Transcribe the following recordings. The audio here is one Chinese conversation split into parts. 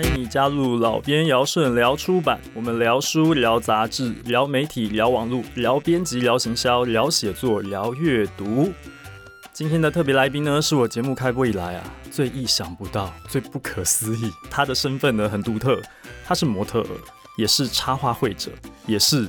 欢迎你加入老编姚顺聊出版，我们聊书、聊杂志、聊媒体、聊网络、聊编辑、聊行销、聊写作、聊阅读。今天的特别来宾呢，是我节目开播以来啊最意想不到、最不可思议。他的身份呢很独特，他是模特，也是插画绘者，也是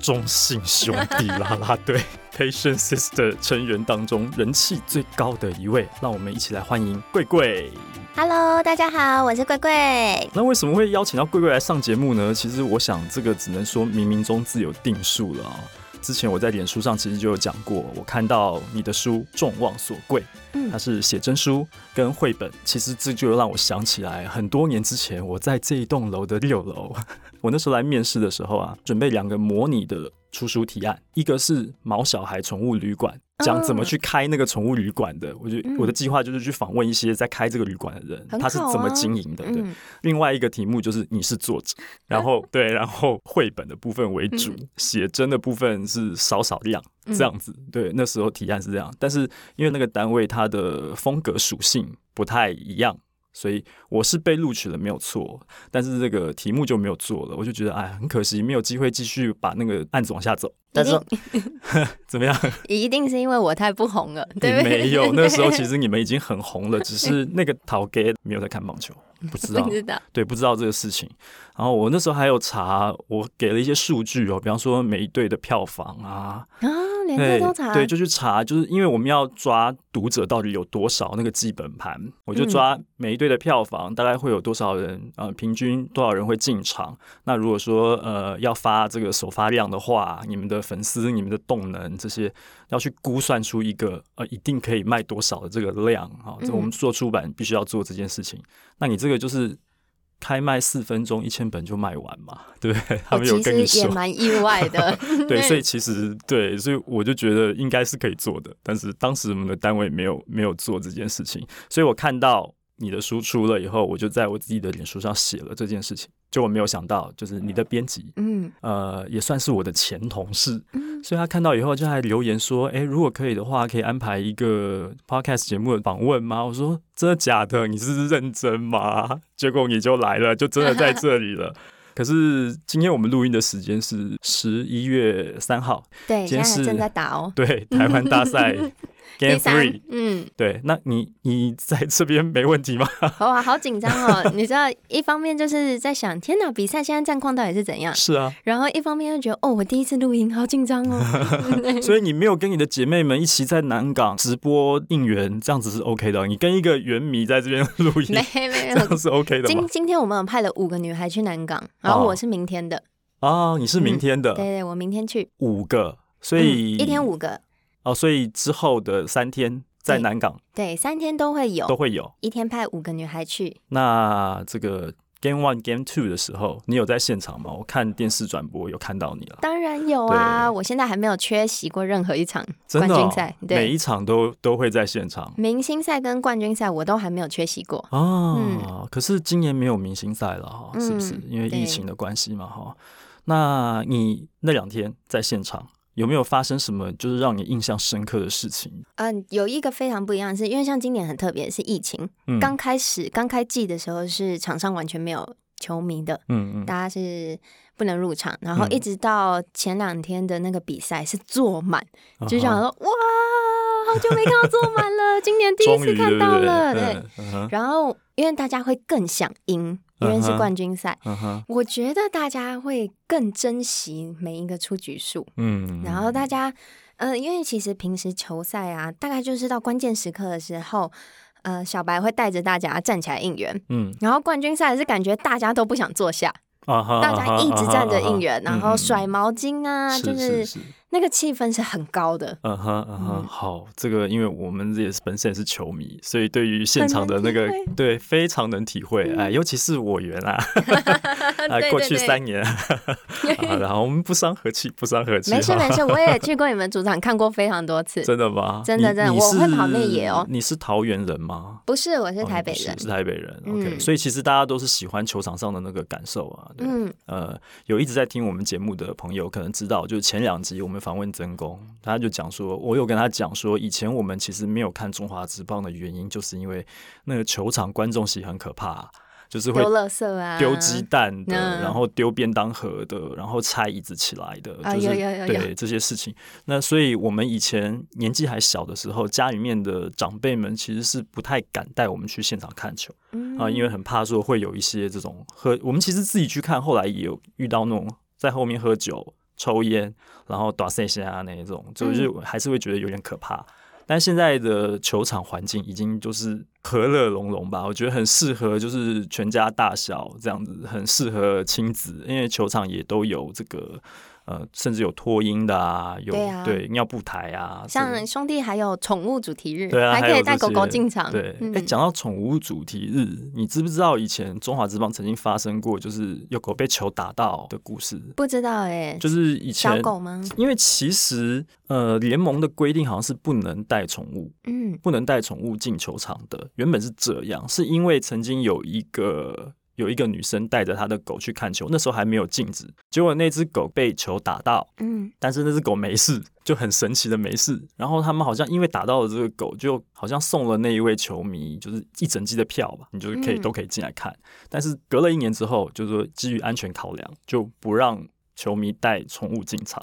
中性兄弟啦啦队 Passion Sister 成员当中人气最高的一位。让我们一起来欢迎贵贵。Hello，大家好，我是贵贵。那为什么会邀请到贵贵来上节目呢？其实我想这个只能说冥冥中自有定数了啊。之前我在脸书上其实就有讲过，我看到你的书《众望所归》，它是写真书跟绘本，其实这就让我想起来很多年之前我在这一栋楼的六楼，我那时候来面试的时候啊，准备两个模拟的出书提案，一个是毛小孩宠物旅馆。讲怎么去开那个宠物旅馆的，我就我的计划就是去访问一些在开这个旅馆的人，他是怎么经营的。对，另外一个题目就是你是作者，然后对，然后绘本的部分为主，写真的部分是少少量这样子。对，那时候提案是这样，但是因为那个单位它的风格属性不太一样。所以我是被录取了，没有错，但是这个题目就没有做了，我就觉得哎，很可惜，没有机会继续把那个案子往下走。但是 怎么样？一定是因为我太不红了，对不对？没有，那时候其实你们已经很红了，只是那个陶给没有在看棒球，不知道，不知道，对，不知道这个事情。然后我那时候还有查，我给了一些数据哦，比方说每一队的票房啊。啊，连这都查对，就去查，就是因为我们要抓读者到底有多少那个基本盘，我就抓每一队的票房，大概会有多少人，呃，平均多少人会进场。那如果说呃要发这个首发量的话，你们的粉丝、你们的动能这些，要去估算出一个呃一定可以卖多少的这个量啊。这我们做出版必须要做这件事情。那你这个就是。开卖四分钟，一千本就卖完嘛，对不对？他们有跟你说，也蛮意外的。对，所以其实对，所以我就觉得应该是可以做的，但是当时我们的单位没有没有做这件事情，所以我看到。你的书出了以后，我就在我自己的脸书上写了这件事情。就我没有想到，就是你的编辑，嗯，呃，也算是我的前同事，嗯，所以他看到以后就还留言说：“哎，如果可以的话，可以安排一个 podcast 节目的访问吗？”我说：“真的假的？你是认真吗？” 结果你就来了，就真的在这里了。可是今天我们录音的时间是十一月三号，对，今天是正在打哦，对，台湾大赛。Game three，嗯，对，那你你在这边没问题吗？哇，好紧张哦！你知道，一方面就是在想，天哪，比赛现在战况到底是怎样？是啊，然后一方面又觉得，哦，我第一次录音，好紧张哦。所以你没有跟你的姐妹们一起在南港直播应援，这样子是 OK 的。你跟一个原迷在这边录音，没没有，这样是 OK 的。今今天我们有派了五个女孩去南港，然后我是明天的。哦，你是明天的？对对，我明天去。五个，所以一天五个。哦，所以之后的三天在南港，对，对，三天都会有，都会有，一天派五个女孩去。那这个 Game One、Game Two 的时候，你有在现场吗？我看电视转播有看到你了。当然有啊，我现在还没有缺席过任何一场冠军赛，每一场都都会在现场。明星赛跟冠军赛我都还没有缺席过哦，嗯，可是今年没有明星赛了哈，是不是？嗯，因为疫情的关系嘛哈。那你那两天在现场？有没有发生什么就是让你印象深刻的事情？嗯，有一个非常不一样的是，因为像今年很特别，是疫情刚、嗯、开始刚开季的时候，是场上完全没有球迷的，嗯嗯，大家是不能入场，然后一直到前两天的那个比赛是坐满，嗯、就想说哇，好久没看到坐满了，今年第一次看到了，对，对，对，嗯、然后因为大家会更想赢。因为是冠军赛，uh uh. 我觉得大家会更珍惜每一个出局数。嗯，然后大家，嗯、呃，因为其实平时球赛啊，大概就是到关键时刻的时候，呃，小白会带着大家站起来应援。嗯，然后冠军赛是感觉大家都不想坐下，uh 大家一直站着应援，uh uh 然后甩毛巾啊，嗯、就是。那个气氛是很高的，嗯哼嗯哼，好，这个因为我们也是本身也是球迷，所以对于现场的那个对非常能体会，哎，尤其是我原啊，啊，过去三年，然后我们不伤和气，不伤和气，没事 没事，我也去过你们主场看过非常多次，真的吗？真的真的，我会跑内野哦。你是桃园人吗？不是，我是台北人，是台北人。OK，所以其实大家都是喜欢球场上的那个感受啊。嗯，呃，有一直在听我们节目的朋友可能知道，就是前两集我们。访问曾公，他就讲说，我有跟他讲说，以前我们其实没有看中华职棒的原因，就是因为那个球场观众席很可怕，就是会丢垃圾啊，丢鸡蛋的，嗯、然后丢便当盒的，然后拆椅子起来的，啊、就是对这些事情。那所以我们以前年纪还小的时候，家里面的长辈们其实是不太敢带我们去现场看球、嗯、啊，因为很怕说会有一些这种喝。我们其实自己去看，后来也有遇到那种在后面喝酒、抽烟，然后打碎虾啊那一种，就是还是会觉得有点可怕。嗯但现在的球场环境已经就是和乐融融吧，我觉得很适合，就是全家大小这样子，很适合亲子，因为球场也都有这个。呃，甚至有脱音的啊，有对，尿布台啊，像兄弟还有宠物主题日，对啊，还可以带狗狗进场。对，哎、嗯，讲到宠物主题日，你知不知道以前中华职棒曾经发生过就是有狗被球打到的故事？不知道哎、欸，就是以前小狗吗？因为其实呃，联盟的规定好像是不能带宠物，嗯，不能带宠物进球场的。原本是这样，是因为曾经有一个。有一个女生带着她的狗去看球，那时候还没有禁止，结果那只狗被球打到，嗯，但是那只狗没事，就很神奇的没事。然后他们好像因为打到了这个狗，就好像送了那一位球迷就是一整季的票吧，你就是可以都可以进来看。但是隔了一年之后，就是说基于安全考量，就不让球迷带宠物进场。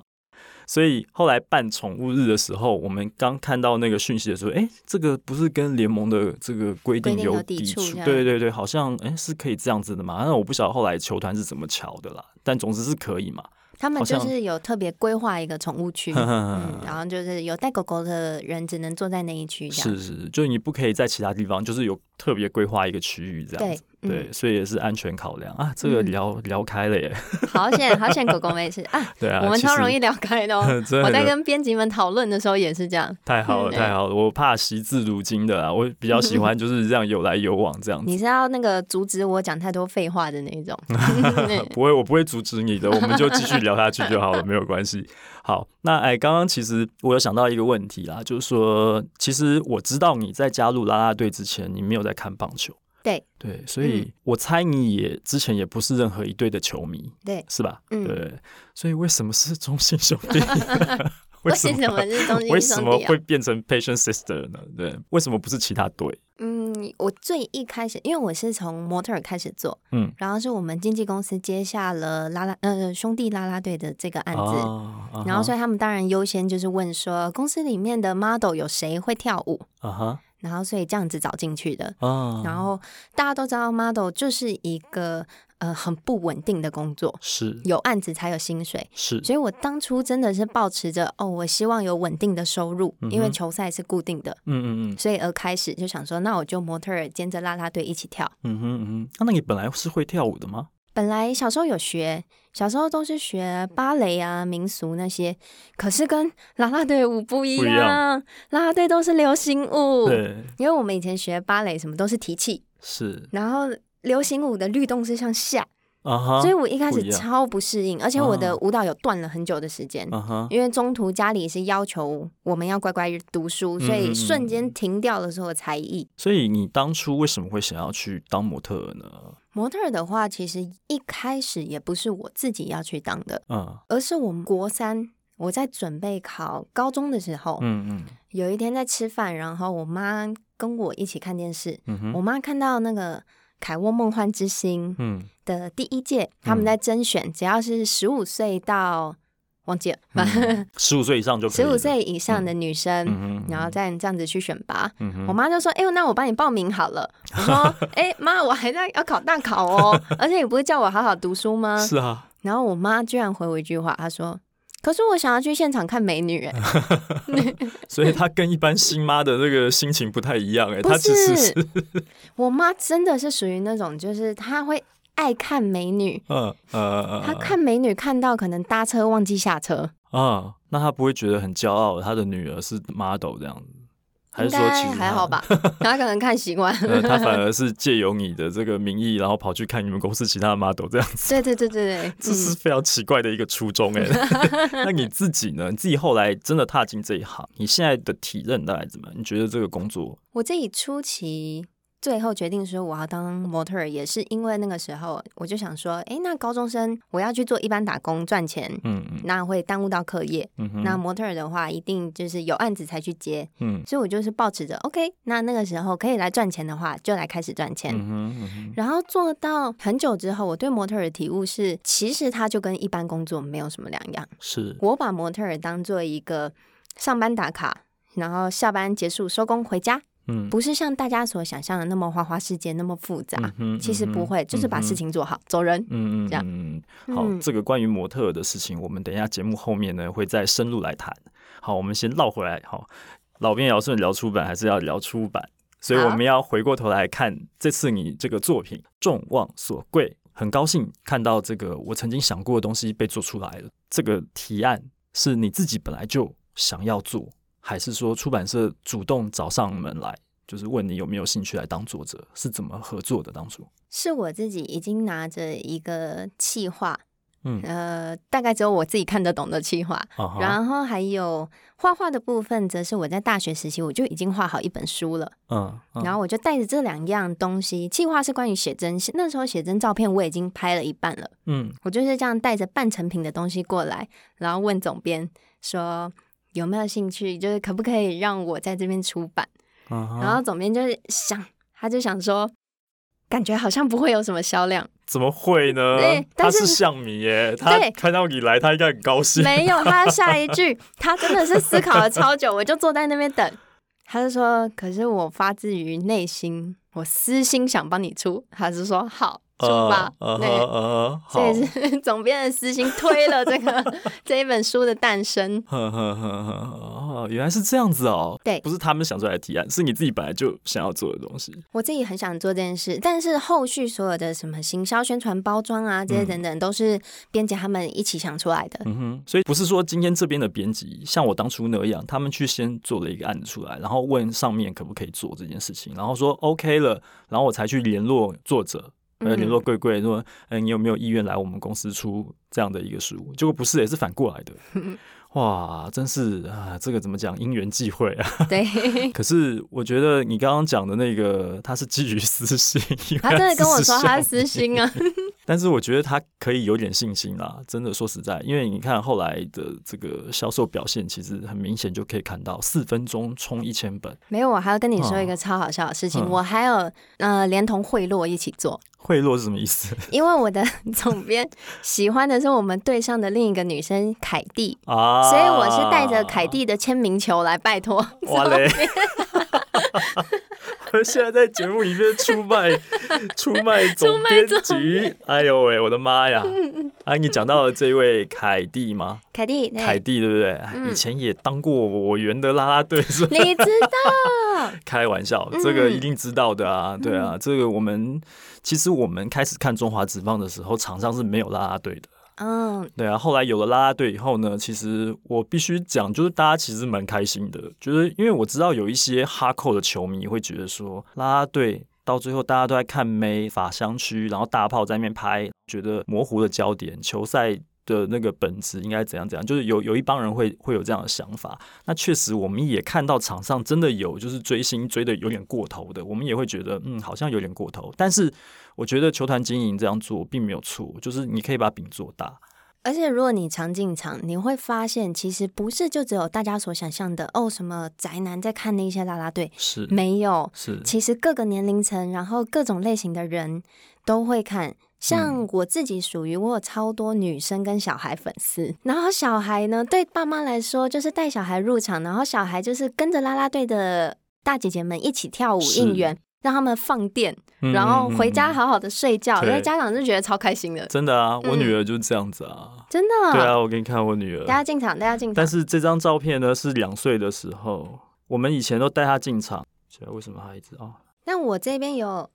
所以后来办宠物日的时候，我们刚看到那个讯息的时候，哎、欸，这个不是跟联盟的这个规定有抵触？对对对，好像哎、欸、是可以这样子的嘛？那我不晓得后来球团是怎么瞧的啦，但总之是可以嘛。他们就是有特别规划一个宠物区，嗯，然后就是有带狗狗的人只能坐在那一区，是是，就是你不可以在其他地方，就是有特别规划一个区域这样子。对，对，所以也是安全考量啊。这个聊、嗯、聊开了耶，好险好险，狗狗没事啊。对啊，我们超容易聊开的哦。我在跟编辑们讨论的时候也是这样。太好了，太好了，我怕惜字如金的啊，我比较喜欢就是这样有来有往这样子。你是要那个阻止我讲太多废话的那一种？不会，我不会阻止你的，我们就继续聊下去就好了，没有关系。好，那哎，刚刚其实我有想到一个问题啦，就是说，其实我知道你在加入啦啦队之前，你没有在看棒球。对对，所以我猜你也之前也不是任何一队的球迷，对，是吧？嗯，对，所以为什么是中信兄弟？为什么是中心兄弟？为什么会变成 Passion Sister 呢？对，为什么不是其他队？嗯，我最一开始，因为我是从模特儿开始做，嗯，然后是我们经纪公司接下了拉拉呃兄弟拉拉队的这个案子，然后所以他们当然优先就是问说，公司里面的 model 有谁会跳舞？啊哈。然后，所以这样子找进去的。哦。然后大家都知道，model 就是一个呃很不稳定的工作，是有案子才有薪水，是。所以我当初真的是抱持着哦，我希望有稳定的收入，嗯、因为球赛是固定的。嗯嗯嗯。所以而开始就想说，那我就模特儿兼着啦啦队一起跳。嗯哼嗯哼。那你本来是会跳舞的吗？本来小时候有学，小时候都是学芭蕾啊、民俗那些，可是跟啦啦队舞不一样，啦啦队都是流行舞。对，因为我们以前学芭蕾什么都是提气，是，然后流行舞的律动是向下。Uh huh, 所以我一开始超不适应，而且我的舞蹈有断了很久的时间，uh huh. 因为中途家里是要求我们要乖乖读书，所以瞬间停掉的所有才艺。所以你当初为什么会想要去当模特儿呢？模特的话，其实一开始也不是我自己要去当的，嗯、uh，huh. 而是我们国三我在准备考高中的时候，嗯嗯、uh，huh. 有一天在吃饭，然后我妈跟我一起看电视，uh. 我妈看到那个。凯沃梦幻之星的第一届，嗯、他们在甄选，只要是十五岁到忘记 了，十五岁以上就十五岁以上的女生，嗯、然后再这样子去选拔。嗯、我妈就说：“哎、欸，那我帮你报名好了。”我说：“ 哎、欸，妈，我还在要考大考哦，而且你不是叫我好好读书吗？”是啊。然后我妈居然回我一句话，她说。可是我想要去现场看美女，哎，所以她跟一般新妈的那个心情不太一样，哎，她其实是，我妈真的是属于那种，就是她会爱看美女，嗯嗯，他看美女看到可能搭车忘记下车，嗯，那他不会觉得很骄傲，他的女儿是 model 这样子。应该还好吧，他可能看习惯了。他反而是借由你的这个名义，然后跑去看你们公司其他的 model 这样子。对对对对对，这是非常奇怪的一个初衷哎。那你自己呢？你自己后来真的踏进这一行，你现在的体认大概怎么样？你觉得这个工作？我自己初期。最后决定说我要当模特儿，也是因为那个时候我就想说，哎，那高中生我要去做一般打工赚钱，嗯嗯，那会耽误到课业，嗯，那模特儿的话一定就是有案子才去接，嗯，所以我就是抱持着，OK，那那个时候可以来赚钱的话，就来开始赚钱，嗯，嗯，然后做到很久之后，我对模特儿的体悟是，其实它就跟一般工作没有什么两样，是。我把模特儿当做一个上班打卡，然后下班结束收工回家。嗯，不是像大家所想象的那么花花世界那么复杂，嗯，其实不会，嗯、就是把事情做好，嗯、走人，嗯嗯，这样。嗯，好，嗯、这个关于模特的事情，我们等一下节目后面呢会再深入来谈。好，我们先绕回来，好，老编要顺聊出版还是要聊出版？所以我们要回过头来看这次你这个作品《众望所归》，很高兴看到这个我曾经想过的东西被做出来了。这个提案是你自己本来就想要做？还是说出版社主动找上门来，就是问你有没有兴趣来当作者？是怎么合作的？当初是我自己已经拿着一个企划，嗯，呃，大概只有我自己看得懂的企划，然后还有画画的部分，则是我在大学时期我就已经画好一本书了，嗯，嗯然后我就带着这两样东西，企划是关于写真，那时候写真照片我已经拍了一半了，嗯，我就是这样带着半成品的东西过来，然后问总编说。有没有兴趣？就是可不可以让我在这边出版？Uh huh. 然后总编就是想，他就想说，感觉好像不会有什么销量。怎么会呢？对，他是象迷耶，对他看到你来，他应该很高兴。没有，他下一句，他真的是思考了超久，我就坐在那边等。他就说：“可是我发自于内心，我私心想帮你出。”他是说：“好。”出吧，对，这也是 总编的私心推了这个 这一本书的诞生。哦，原来是这样子哦。对，不是他们想出来的提案，是你自己本来就想要做的东西。我自己很想做这件事，但是后续所有的什么行销、宣传、包装啊，这些等等，都是编辑他们一起想出来的。嗯哼，所以不是说今天这边的编辑像我当初那样，他们去先做了一个案子出来，然后问上面可不可以做这件事情，然后说 OK 了，然后我才去联络作者。呃，联络贵贵说，哎，你有没有意愿来我们公司出这样的一个书？结果不是，也是反过来的。哇，真是啊，这个怎么讲？因缘际会啊。对。可是我觉得你刚刚讲的那个，他是基于私心。他真的跟我说他私心啊。但是我觉得他可以有点信心啦。真的说实在，因为你看后来的这个销售表现，其实很明显就可以看到，四分钟冲一千本。没有，我还要跟你说一个超好笑的事情，嗯、我还有呃，连同贿赂一起做。贿赂是什么意思？因为我的总编喜欢的是我们队上的另一个女生凯蒂 啊，所以我是带着凯蒂的签名球来拜托。哇嘞！我现在在节目里面出卖 出卖总编辑，哎呦喂，我的妈呀！啊，你讲到了这位凯蒂吗？凯蒂，凯蒂对不对？以前也当过我园的啦啦队，是吧？你知道？开玩笑，这个一定知道的啊，对啊，这个我们。其实我们开始看中华职棒的时候，场上是没有啦啦队的。嗯，对啊。后来有了啦啦队以后呢，其实我必须讲，就是大家其实蛮开心的，就是因为我知道有一些哈扣的球迷会觉得说，啦啦队到最后大家都在看妹发香区，然后大炮在那边拍，觉得模糊的焦点，球赛的那个本质应该怎样怎样，就是有有一帮人会会有这样的想法。那确实我们也看到场上真的有就是追星追的有点过头的，我们也会觉得嗯好像有点过头。但是我觉得球团经营这样做并没有错，就是你可以把饼做大。而且如果你常进场，你会发现其实不是就只有大家所想象的哦，什么宅男在看那些啦啦队，是没有，是其实各个年龄层，然后各种类型的人都会看。像我自己属于我有超多女生跟小孩粉丝，然后小孩呢，对爸妈来说就是带小孩入场，然后小孩就是跟着啦啦队的大姐姐们一起跳舞应援，让他们放电，然后回家好好的睡觉，因为、嗯、家长就觉得超开心的。真的啊，我女儿就是这样子啊，嗯、真的。对啊，我给你看我女儿。大家进场，大家进场。但是这张照片呢是两岁的时候，我们以前都带她进场，现在为什么还一直啊？那我这边有。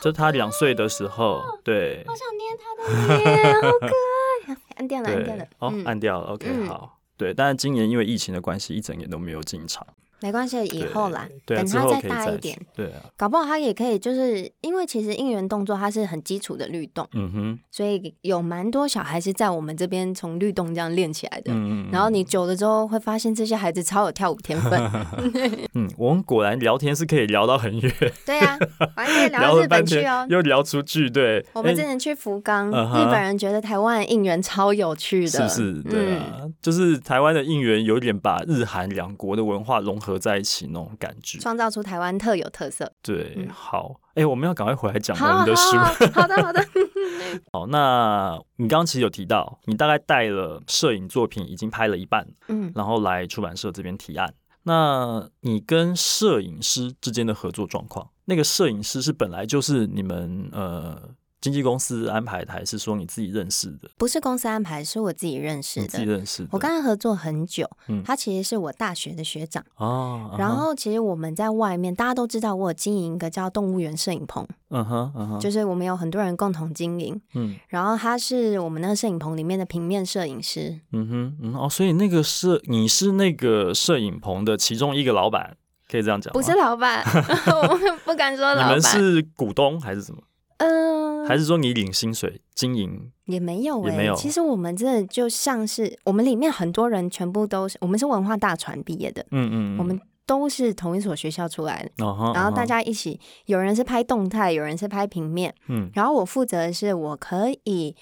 就他两岁的时候，对，好想捏他的脸，好可爱。按掉了，按掉了，哦，按掉了。OK，好，对。但是今年因为疫情的关系，一整年都没有进场。没关系，以后啦，对等他再大一点，对啊，搞不好他也可以，就是因为其实应援动作它是很基础的律动，嗯哼，所以有蛮多小孩是在我们这边从律动这样练起来的，嗯嗯，然后你久了之后会发现这些孩子超有跳舞天分，嗯，我们果然聊天是可以聊到很远，对啊，还可以聊到日本去哦，又聊出去，对，我们之前去福冈，日本人觉得台湾的应援超有趣的，是是，对啊，就是台湾的应援有点把日韩两国的文化融合在一起那种感觉，创造出台湾特有特色。对，好，哎，我们要赶快回来讲我们的书。好的，好的。好，那你刚刚其实有提到，你大概带了摄影作品，已经拍了一半，嗯，然后来出版社这边提案。那你跟摄影师之间的合作状况，那个摄影师是本来就是你们呃。经纪公司安排的，还是说你自己认识的？不是公司安排，是我自己认识的。自己认识的。我跟他合作很久，嗯，他其实是我大学的学长哦。然后其实我们在外面，大家都知道我有经营一个叫动物园摄影棚，嗯哼，嗯哼，就是我们有很多人共同经营，嗯。然后他是我们那个摄影棚里面的平面摄影师，嗯哼，嗯哦，所以那个摄你是那个摄影棚的其中一个老板，可以这样讲？不是老板，我不敢说老板。你们是股东还是什么？嗯，还是说你领薪水经营也没有、欸，也没有。其实我们真的就像是我们里面很多人全部都是，我们是文化大传毕业的，嗯，嗯嗯，我们都是同一所学校出来的，哦、然后大家一起，有人是拍动态，有人是拍平面，嗯，然后我负责的是我可以。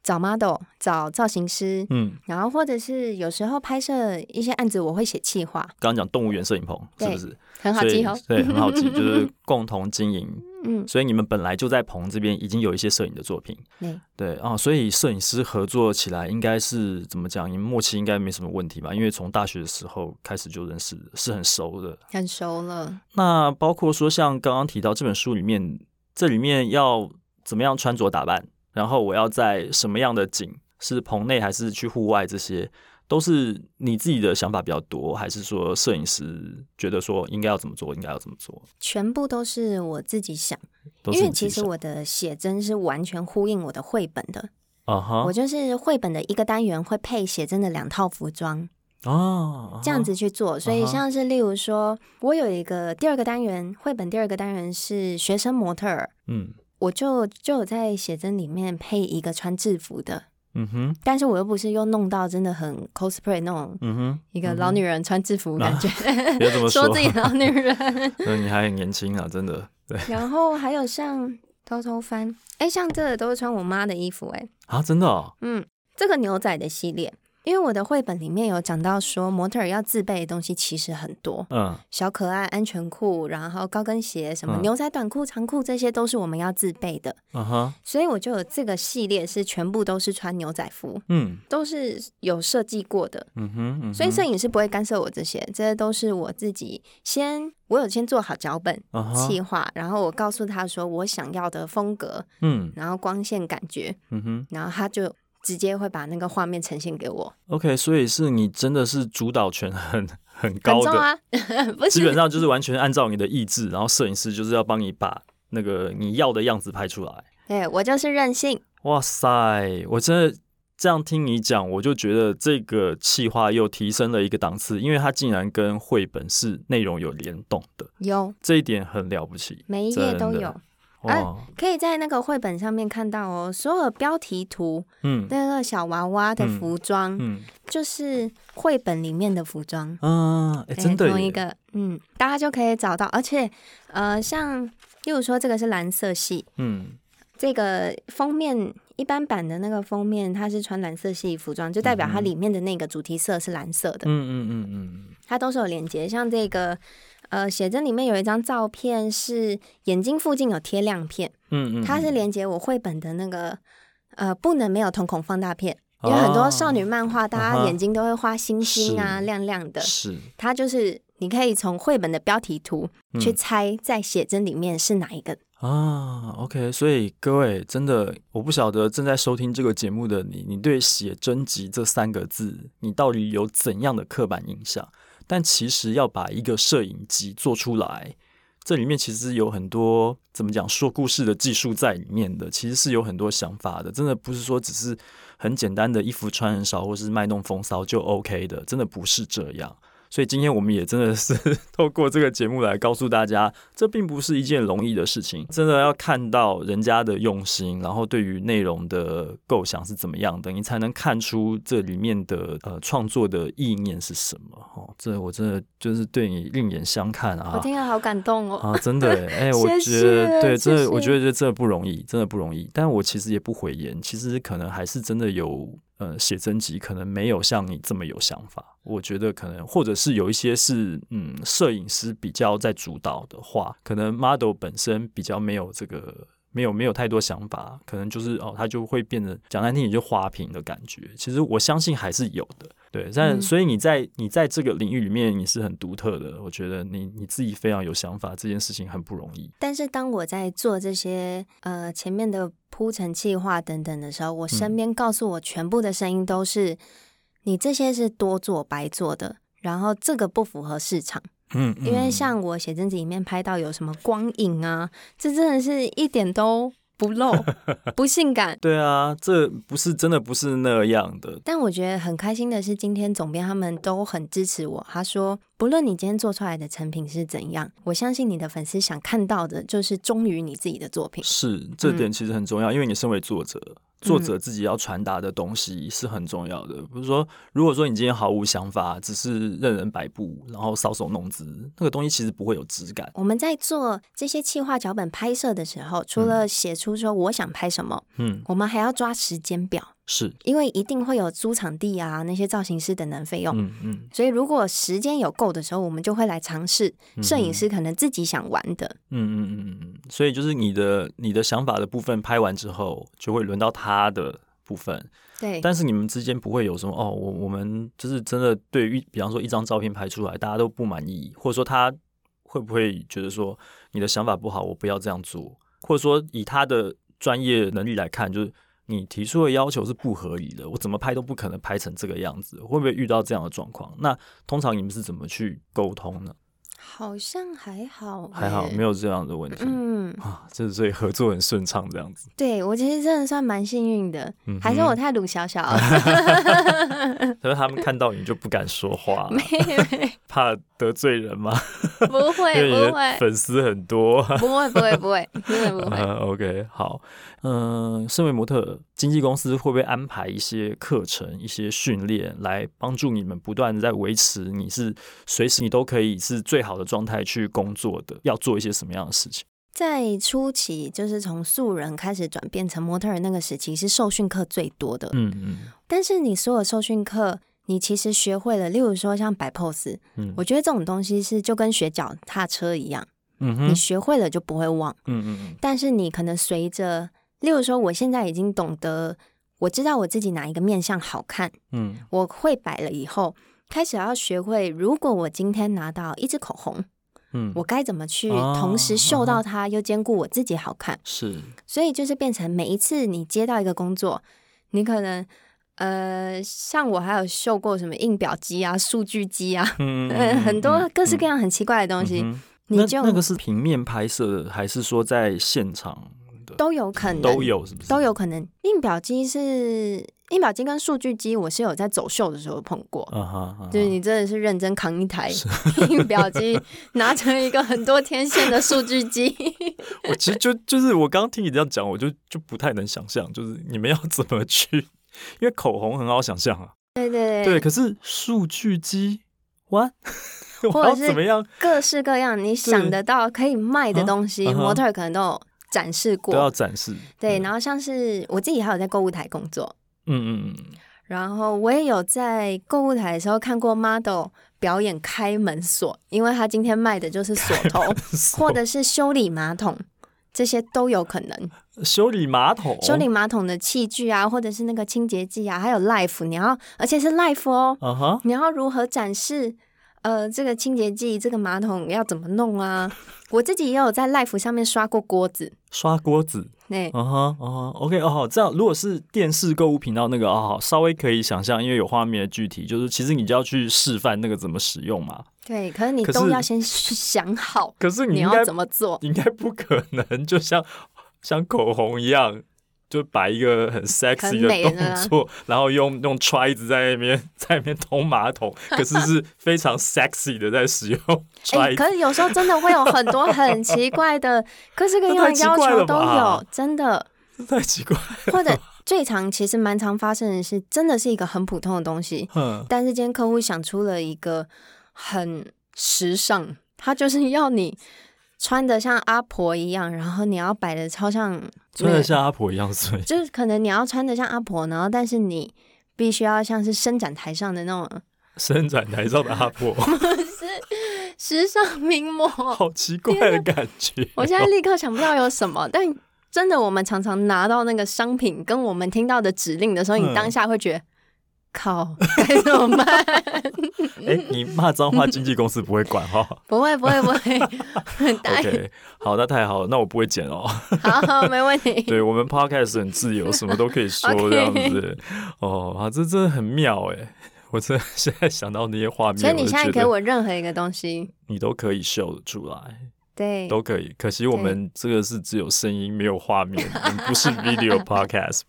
找 model，找造型师，嗯，然后或者是有时候拍摄一些案子，我会写企划。刚刚讲动物园摄影棚是不是很好记？对，很好记，就是 共同经营。嗯，所以你们本来就在棚这边已经有一些摄影的作品。嗯对啊，所以摄影师合作起来应该是怎么讲？你们默契应该没什么问题吧？因为从大学的时候开始就认识，是很熟的，很熟了。那包括说像刚刚提到这本书里面，这里面要怎么样穿着打扮？然后我要在什么样的景，是棚内还是去户外，这些都是你自己的想法比较多，还是说摄影师觉得说应该要怎么做，应该要怎么做？全部都是我自己想，因为其实我的写真是完全呼应我的绘本的。啊哈，我就是绘本的一个单元会配写真的两套服装哦，这样子去做。所以像是例如说，我有一个第二个单元，绘本第二个单元是学生模特儿，嗯。我就就有在写真里面配一个穿制服的，嗯哼，但是我又不是又弄到真的很 cosplay 那种，嗯哼，一个老女人穿制服感觉，别这么说，说自己老女人，那，你还很年轻啊，真的，对。然后还有像偷偷翻，哎、欸，像这个都是穿我妈的衣服、欸，哎，啊，真的、哦，嗯，这个牛仔的系列。因为我的绘本里面有讲到说，模特儿要自备的东西其实很多，嗯，小可爱、安全裤，然后高跟鞋，什么牛仔短裤、长裤，这些都是我们要自备的，嗯哼，所以我就有这个系列是全部都是穿牛仔服，嗯，都是有设计过的，嗯哼，嗯。哼，所以摄影师不会干涉我这些，这些都是我自己先，我有先做好脚本、企划，然后我告诉他说我想要的风格，嗯，然后光线感觉，嗯哼，然后他就。直接会把那个画面呈现给我。OK，所以是你真的是主导权很 很高的，啊、基本上就是完全按照你的意志，然后摄影师就是要帮你把那个你要的样子拍出来。对，我就是任性。哇塞，我真的这样听你讲，我就觉得这个企划又提升了一个档次，因为它竟然跟绘本是内容有联动的，有这一点很了不起，每一页都有。啊，可以在那个绘本上面看到哦，所有标题图，嗯，那个小娃娃的服装，嗯，就是绘本里面的服装，嗯，真的同一个，嗯，大家就可以找到，而且，呃，像，例如说这个是蓝色系，嗯，这个封面一般版的那个封面，它是穿蓝色系服装，就代表它里面的那个主题色是蓝色的，嗯嗯嗯嗯，它都是有连接，像这个。呃，写真里面有一张照片，是眼睛附近有贴亮片，嗯嗯，它是连接我绘本的那个，呃，不能没有瞳孔放大片，因为、很多少女漫画，大家眼睛都会画星星啊，亮亮的，是，它就是你可以从绘本的标题图去猜在写真里面是哪一个、嗯、啊，OK，所以各位真的，我不晓得正在收听这个节目的你，你对写真集这三个字，你到底有怎样的刻板印象？但其实要把一个摄影机做出来，这里面其实有很多怎么讲说故事的技术在里面的，其实是有很多想法的。真的不是说只是很简单的衣服穿很少或是卖弄风骚就 OK 的，真的不是这样。所以今天我们也真的是 透过这个节目来告诉大家，这并不是一件容易的事情。真的要看到人家的用心，然后对于内容的构想是怎么样的，你才能看出这里面的呃创作的意念是什么。哦，这我真的就是对你另眼相看啊！我听了好感动哦！啊，真的，哎、欸，我觉得对，真的，我觉得这真的不容易，真的不容易。但我其实也不讳言，其实可能还是真的有。呃，写真集可能没有像你这么有想法，我觉得可能或者是有一些是，嗯，摄影师比较在主导的话，可能 model 本身比较没有这个。没有没有太多想法，可能就是哦，他就会变得讲难听点就花瓶的感觉。其实我相信还是有的，对。但、嗯、所以你在你在这个领域里面你是很独特的，我觉得你你自己非常有想法，这件事情很不容易。但是当我在做这些呃前面的铺陈、计划等等的时候，我身边告诉我全部的声音都是、嗯、你这些是多做白做的，然后这个不符合市场。嗯，因为像我写真集里面拍到有什么光影啊，这真的是一点都不露，不性感。对啊，这不是真的不是那样的。但我觉得很开心的是，今天总编他们都很支持我。他说，不论你今天做出来的成品是怎样，我相信你的粉丝想看到的就是忠于你自己的作品。是，这点其实很重要，嗯、因为你身为作者。作者自己要传达的东西是很重要的。比如说，如果说你今天毫无想法，只是任人摆布，然后搔首弄姿，那个东西其实不会有质感。我们在做这些企划脚本拍摄的时候，除了写出说我想拍什么，嗯，我们还要抓时间表。是，因为一定会有租场地啊，那些造型师等等费用。嗯嗯，所以如果时间有够的时候，我们就会来尝试摄影师可能自己想玩的。嗯嗯嗯嗯，所以就是你的你的想法的部分拍完之后，就会轮到他的部分。对，但是你们之间不会有什么哦，我我们就是真的对于，比方说一张照片拍出来，大家都不满意，或者说他会不会觉得说你的想法不好，我不要这样做，或者说以他的专业能力来看，就是。你提出的要求是不合理的，我怎么拍都不可能拍成这个样子，会不会遇到这样的状况？那通常你们是怎么去沟通呢？好像还好，还好没有这样的问题。嗯啊，就是所以合作很顺畅这样子。对，我其实真的算蛮幸运的，嗯、还是我太鲁小小了。可是他们看到你就不敢说话，没没 怕得罪人吗？不会不会，粉丝很多。不会不会不会，真的不会。Uh, OK，好，嗯、呃，身为模特，经纪公司会不会安排一些课程、一些训练来帮助你们不断的在维持？你是随时你都可以是最好的状态去工作的，要做一些什么样的事情？在初期，就是从素人开始转变成模特儿那个时期，是受训课最多的。嗯嗯。但是你所有受训课，你其实学会了，例如说像摆 pose，嗯，我觉得这种东西是就跟学脚踏车一样，嗯哼，你学会了就不会忘。嗯嗯。但是你可能随着，例如说，我现在已经懂得，我知道我自己哪一个面相好看，嗯，我会摆了以后，开始要学会，如果我今天拿到一支口红。嗯，我该怎么去同时嗅到它，又兼顾我自己好看？哦、是，所以就是变成每一次你接到一个工作，你可能呃，像我还有秀过什么印表机啊、数据机啊，很多各式各样很奇怪的东西。嗯、你就那，那个是平面拍摄的，还是说在现场的？都有可能，都有是不是？都有可能。印表机是。印表机跟数据机，我是有在走秀的时候碰过，uh -huh, uh -huh. 就是你真的是认真扛一台印表机，拿着一个很多天线的数据机。我其实就就是我刚刚听你这样讲，我就就不太能想象，就是你们要怎么去，因为口红很好想象啊。对对对，对，可是数据机，what？或者是怎么样？各式各样你想得到可以卖的东西，模特可能都有展示过，都要展示。对，然后像是我自己还有在购物台工作。嗯嗯嗯，然后我也有在购物台的时候看过 model 表演开门锁，因为他今天卖的就是锁头，或者是修理马桶，这些都有可能。修理马桶，修理马桶的器具啊，或者是那个清洁剂啊，还有 life，你要，而且是 life 哦，uh -huh. 你要如何展示？呃，这个清洁剂，这个马桶要怎么弄啊？我自己也有在 life 上面刷过锅子，刷锅子。对，嗯哼，嗯哼，OK，哦，好，这样如果是电视购物频道那个，哦，好稍微可以想象，因为有画面的具体，就是其实你就要去示范那个怎么使用嘛。对，可是你都要先想好，可是你，你要怎么做？应该不可能，就像像口红一样，就摆一个很 sexy 的动作，然后用用揣子在那边 在那边通马桶，可是是非常 sexy 的在使用揣子。可是有时候真的会有很多很奇怪的各式各样的要求都有，真的太奇怪。或者最常其实蛮常发生的是，真的是一个很普通的东西，但是今天客户想出了一个很时尚，他就是要你。穿的像阿婆一样，然后你要摆的超像，穿的像阿婆一样，所以就是可能你要穿的像阿婆，然后但是你必须要像是伸展台上的那种伸展台上的阿婆，是时尚名模，好奇怪的感觉。我现在立刻想不到有什么，但真的，我们常常拿到那个商品跟我们听到的指令的时候，你当下会觉得。靠，该怎么办？哎、欸，你骂脏话，经纪公司不会管哈？不会，不会，不会。OK，好，那太好了，那我不会剪哦。好好，没问题。对，我们 Podcast 很自由，什么都可以说 这样子。哦，啊，这真的很妙哎！我真的现在想到那些画面，所以你现在给我任何一个东西，你都可以秀出来，对，都可以。可惜我们这个是只有声音，没有画面，不是 Video Podcast。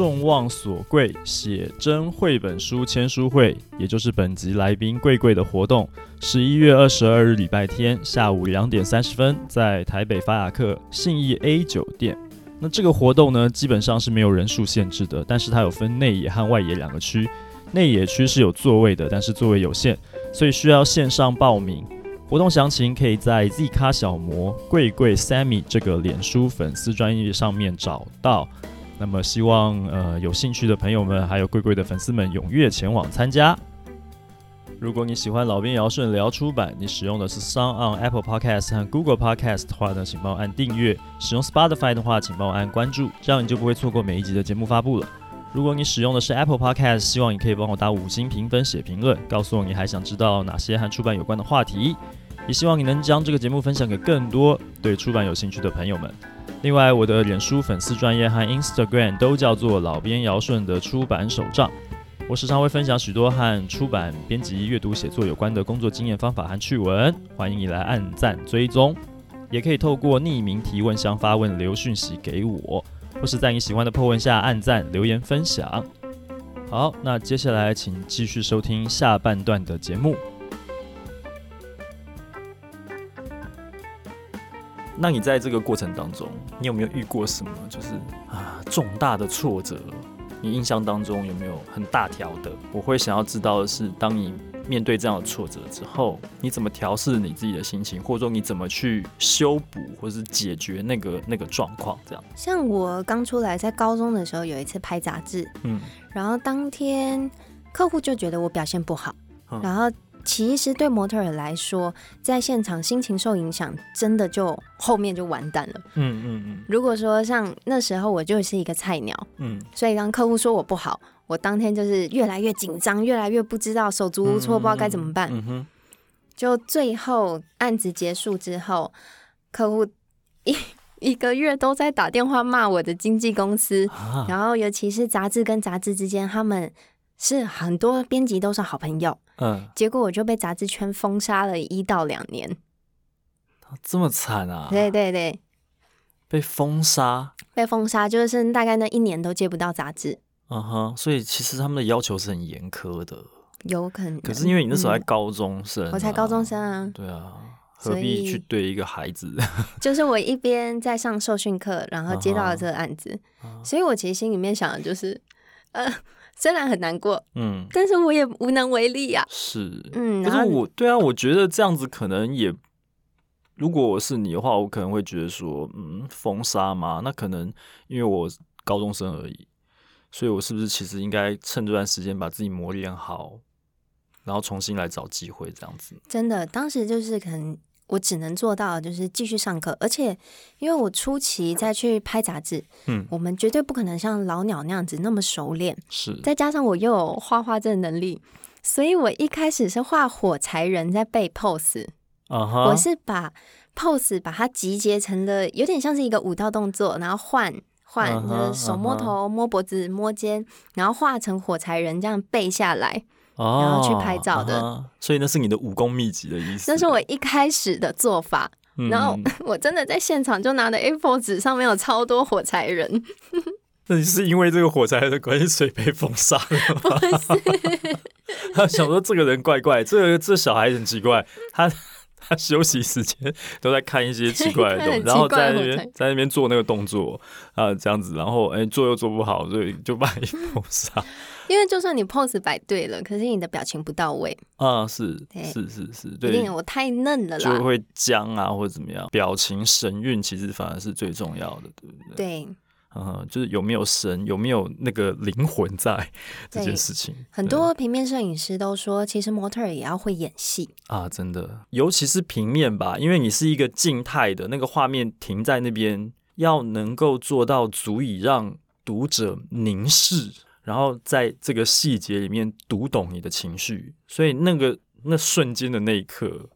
众望所归写真绘本书签书会，也就是本集来宾贵贵的活动，十一月二十二日礼拜天下午两点三十分，在台北法雅克信义 A 酒店。那这个活动呢，基本上是没有人数限制的，但是它有分内野和外野两个区。内野区是有座位的，但是座位有限，所以需要线上报名。活动详情可以在 Z 咖小魔贵贵 Sammy 这个脸书粉丝专页上面找到。那么希望呃有兴趣的朋友们，还有贵贵的粉丝们踊跃前往参加。如果你喜欢老兵尧舜聊出版，你使用的是 SoundOn Apple Podcast 和 Google Podcast 的话呢，请帮我按订阅；使用 Spotify 的话，请帮我按关注，这样你就不会错过每一集的节目发布了。如果你使用的是 Apple Podcast，希望你可以帮我打五星评分、写评论，告诉我你还想知道哪些和出版有关的话题。也希望你能将这个节目分享给更多对出版有兴趣的朋友们。另外，我的脸书粉丝专页和 Instagram 都叫做老编尧舜的出版手账。我时常会分享许多和出版、编辑、阅读、写作有关的工作经验、方法和趣闻，欢迎你来按赞追踪。也可以透过匿名提问箱发问、留讯息给我，或是在你喜欢的破文下按赞留言分享。好，那接下来请继续收听下半段的节目。那你在这个过程当中，你有没有遇过什么就是啊重大的挫折？你印象当中有没有很大条的？我会想要知道的是，当你面对这样的挫折之后，你怎么调试你自己的心情，或者说你怎么去修补或是解决那个那个状况？这样。像我刚出来，在高中的时候有一次拍杂志，嗯，然后当天客户就觉得我表现不好，嗯、然后。其实对模特儿来说，在现场心情受影响，真的就后面就完蛋了。嗯嗯嗯。如果说像那时候我就是一个菜鸟，嗯，所以当客户说我不好，我当天就是越来越紧张，越来越不知道手足无措，不知道该怎么办。嗯哼。就最后案子结束之后，客户一 一个月都在打电话骂我的经纪公司，然后尤其是杂志跟杂志之间，他们。是很多编辑都是好朋友，嗯，结果我就被杂志圈封杀了一到两年，这么惨啊！对对对，被封杀，被封杀，就是大概那一年都接不到杂志。嗯哼，所以其实他们的要求是很严苛的，有可能。可是因为你那时候还高中生，啊嗯，我才高中生啊，对啊，何必去对一个孩子？就是我一边在上受训课，然后接到了这个案子，嗯，所以我其实心里面想的就是，呃。虽然很难过，嗯，但是我也无能为力呀、啊。是，嗯，可是我对啊，我觉得这样子可能也，如果我是你的话，我可能会觉得说，嗯，封杀嘛，那可能因为我高中生而已，所以我是不是其实应该趁这段时间把自己磨练好，然后重新来找机会这样子？真的，当时就是可能。我只能做到就是继续上课，而且因为我初期再去拍杂志，嗯，我们绝对不可能像老鸟那样子那么熟练，是。再加上我又有画画这能力，所以我一开始是画火柴人在背 pose，啊哈，我是把 pose 把它集结成了有点像是一个舞蹈动作，然后换换、uh -huh, 就是手摸头、uh. 摸脖子、摸肩，然后画成火柴人这样背下来。哦，然后去拍照的。啊、所以那是你的武功秘籍的意思？那是我一开始的做法。嗯、然后 我真的在现场就拿的 A4 纸上面有超多火柴人。那你是因为这个火柴的关系，水被封杀了吗？不是，他想说这个人怪怪，这个这小孩很奇怪，他。他休息时间都在看一些奇怪的 东西，然后在那边在那边做那个动作啊，这样子，然后哎、欸、做又做不好，所以就把你 pose 上。因为就算你 pose 摆对了，可是你的表情不到位啊，是是是是，对，一定我太嫩了啦，就会僵啊或者怎么样，表情神韵其实反而是最重要的，对不对？对。嗯，就是有没有神，有没有那个灵魂在这件事情。很多平面摄影师都说，其实模特儿也要会演戏啊，真的，尤其是平面吧，因为你是一个静态的那个画面停在那边，要能够做到足以让读者凝视，然后在这个细节里面读懂你的情绪，所以那个那瞬间的那一刻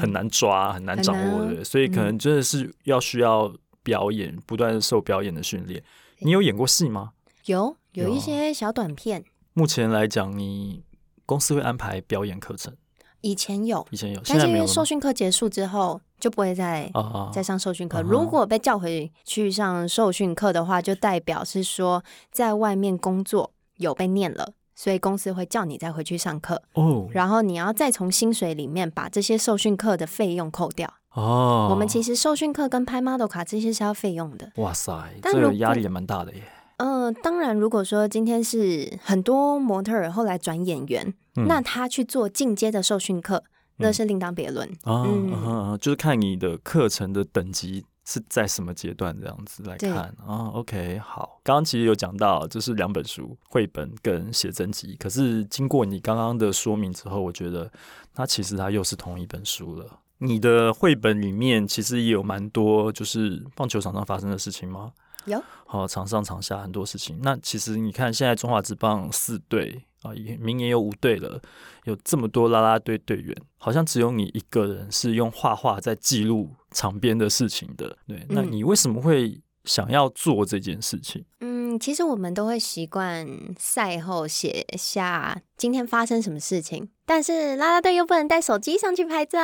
很难抓，嗯、很难掌握的，所以可能真的是要需要。表演不断受表演的训练，你有演过戏吗？有，有一些小短片。目前来讲，你公司会安排表演课程？以前有，以前有。但是受训课结束之后就不会再再上受训课。如果被叫回去上受训课的话，就代表是说在外面工作有被念了，所以公司会叫你再回去上课哦。然后你要再从薪水里面把这些受训课的费用扣掉。哦，我们其实受训课跟拍 model 卡这些是要费用的。哇塞，这个压力也蛮大的耶。嗯、呃，当然，如果说今天是很多模特儿后来转演员，嗯、那他去做进阶的受训课，那是另当别论。啊、就是看你的课程的等级是在什么阶段这样子来看啊。哦、OK，好，刚刚其实有讲到，就是两本书，绘本跟写真集。可是经过你刚刚的说明之后，我觉得它其实它又是同一本书了。你的绘本里面其实也有蛮多，就是棒球场上发生的事情吗？有，好，场上场下很多事情。那其实你看，现在中华职棒四队啊，明年有五队了，有这么多啦啦队队员，好像只有你一个人是用画画在记录场边的事情的。对，那你为什么会想要做这件事情？嗯，其实我们都会习惯赛后写下今天发生什么事情。但是啦啦队又不能带手机上去拍照，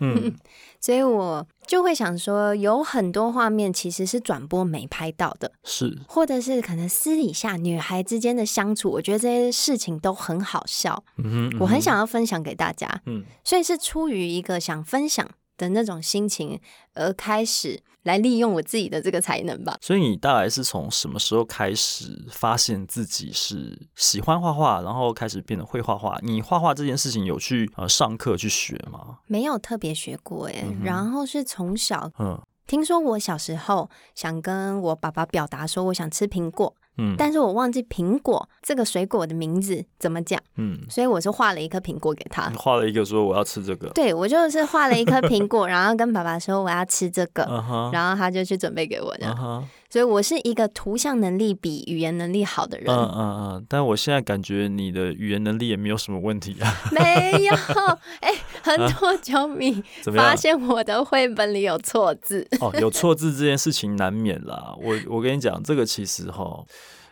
嗯，所以我就会想说，有很多画面其实是转播没拍到的，是，或者是可能私底下女孩之间的相处，我觉得这些事情都很好笑，嗯哼，嗯哼，我很想要分享给大家，嗯，所以是出于一个想分享的那种心情而开始。来利用我自己的这个才能吧。所以你大概是从什么时候开始发现自己是喜欢画画，然后开始变得会画画？你画画这件事情有去呃上课去学吗？没有特别学过哎，嗯、然后是从小嗯，听说我小时候想跟我爸爸表达说我想吃苹果。嗯，但是我忘记苹果这个水果的名字怎么讲，嗯，所以我是画了一颗苹果给他，画了一个说我要吃这个，对，我就是画了一颗苹果，然后跟爸爸说我要吃这个，然后他就去准备给我这样。所以我是一个图像能力比语言能力好的人。嗯嗯嗯，但我现在感觉你的语言能力也没有什么问题啊。没有，哎、欸，很多球迷发现我的绘本里有错字。哦，有错字这件事情难免啦。我我跟你讲，这个其实哈，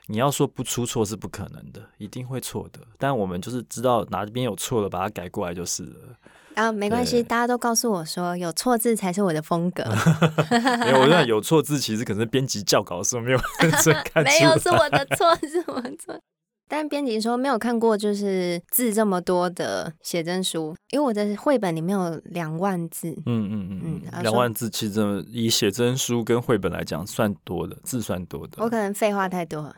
你要说不出错是不可能的，一定会错的。但我们就是知道哪边有错了，把它改过来就是了。啊，没关系，大家都告诉我说有错字才是我的风格。没有，我觉有错字其实可能编辑校稿的时候没有 看没有，是我的错，是我的错。但编辑说没有看过就是字这么多的写真书，因为我的绘本里面有两万字。嗯嗯嗯嗯，两万字其实以写真书跟绘本来讲算多的，字算多的。我可能废话太多。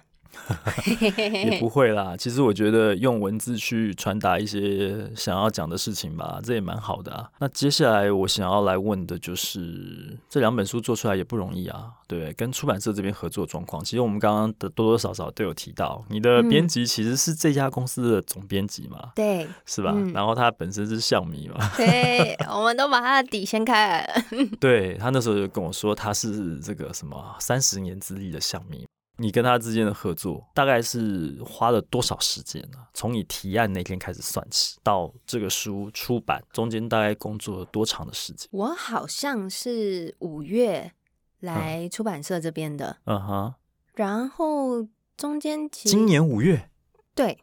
也不会啦，其实我觉得用文字去传达一些想要讲的事情吧，这也蛮好的啊。那接下来我想要来问的就是，这两本书做出来也不容易啊，对，跟出版社这边合作状况，其实我们刚刚的多多少少都有提到，你的编辑其实是这家公司的总编辑嘛，对，是吧？嗯、然后他本身是象迷嘛，对，我们都把他的底掀开来了。对，他那时候就跟我说，他是这个什么三十年资历的象迷。你跟他之间的合作大概是花了多少时间呢？从你提案那天开始算起，到这个书出版，中间大概工作了多长的时间？我好像是五月来出版社这边的，嗯哼，然后中间今年五月，对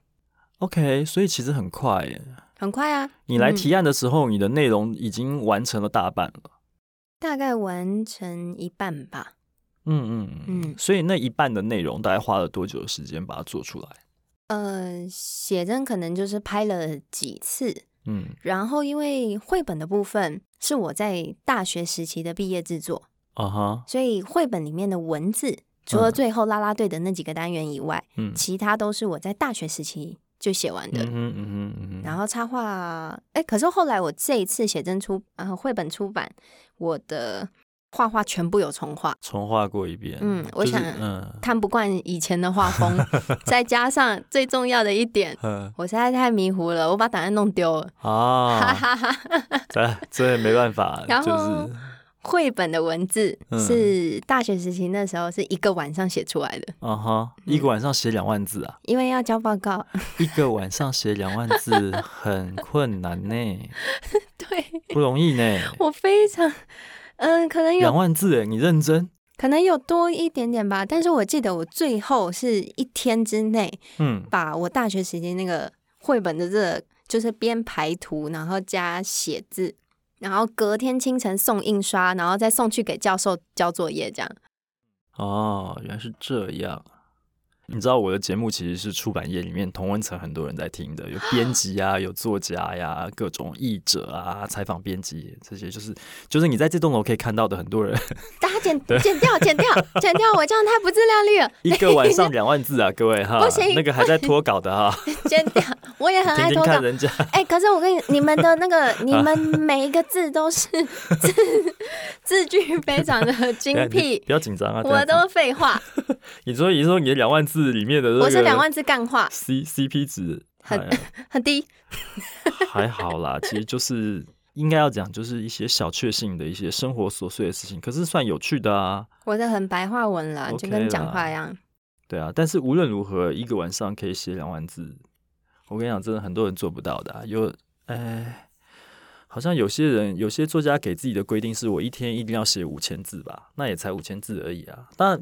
，OK，所以其实很快耶，很快啊！你来提案的时候，嗯、你的内容已经完成了大半了，大概完成一半吧。嗯嗯嗯，所以那一半的内容大概花了多久的时间把它做出来？呃，写真可能就是拍了几次，嗯，然后因为绘本的部分是我在大学时期的毕业制作，啊哈，所以绘本里面的文字除了最后啦啦队的那几个单元以外，嗯，其他都是我在大学时期就写完的，嗯嗯嗯嗯，然后插画，哎，可是后来我这一次写真出，呃，绘本出版，我的。画画全部有重画，重画过一遍。嗯，我想，嗯，看不惯以前的画风，再加上最重要的一点，我实在太迷糊了，我把档案弄丢了。啊，这这也没办法。然后，绘本的文字是大学时期那时候是一个晚上写出来的。啊哈，一个晚上写两万字啊？因为要交报告，一个晚上写两万字 很困难呢。对，不容易呢。我非常。嗯，可能有两万字哎，你认真？可能有多一点点吧，但是我记得我最后是一天之内，嗯，把我大学时间那个绘本的这个，就是编排图，然后加写字，然后隔天清晨送印刷，然后再送去给教授交作业，这样。哦，原来是这样。你知道我的节目其实是出版业里面同温层很多人在听的，有编辑啊，有作家呀，各种译者啊，采访编辑这些，就是就是你在这栋楼可以看到的很多人。大家剪剪掉，剪掉，剪掉，我这样太不自量力了。一个晚上两万字啊，各位哈，不行，那个还在脱稿的哈。剪掉，我也很爱拖稿。看人家，哎，可是我跟你，你们的那个，你们每一个字都是 字字句非常的精辟，不要紧张啊，我都废话。你说，你说你的两万字。字里面的我是两万字干话，C C P 值很很低，还好啦。其实就是应该要讲，就是一些小确幸的一些生活琐碎的事情，可是算有趣的啊。我的很白话文啦，就跟讲话一样。对啊，但是无论如何，一个晚上可以写两万字，我跟你讲，真的很多人做不到的。有，哎，好像有些人，有些作家给自己的规定是我一天一定要写五千字吧，那也才五千字而已啊。但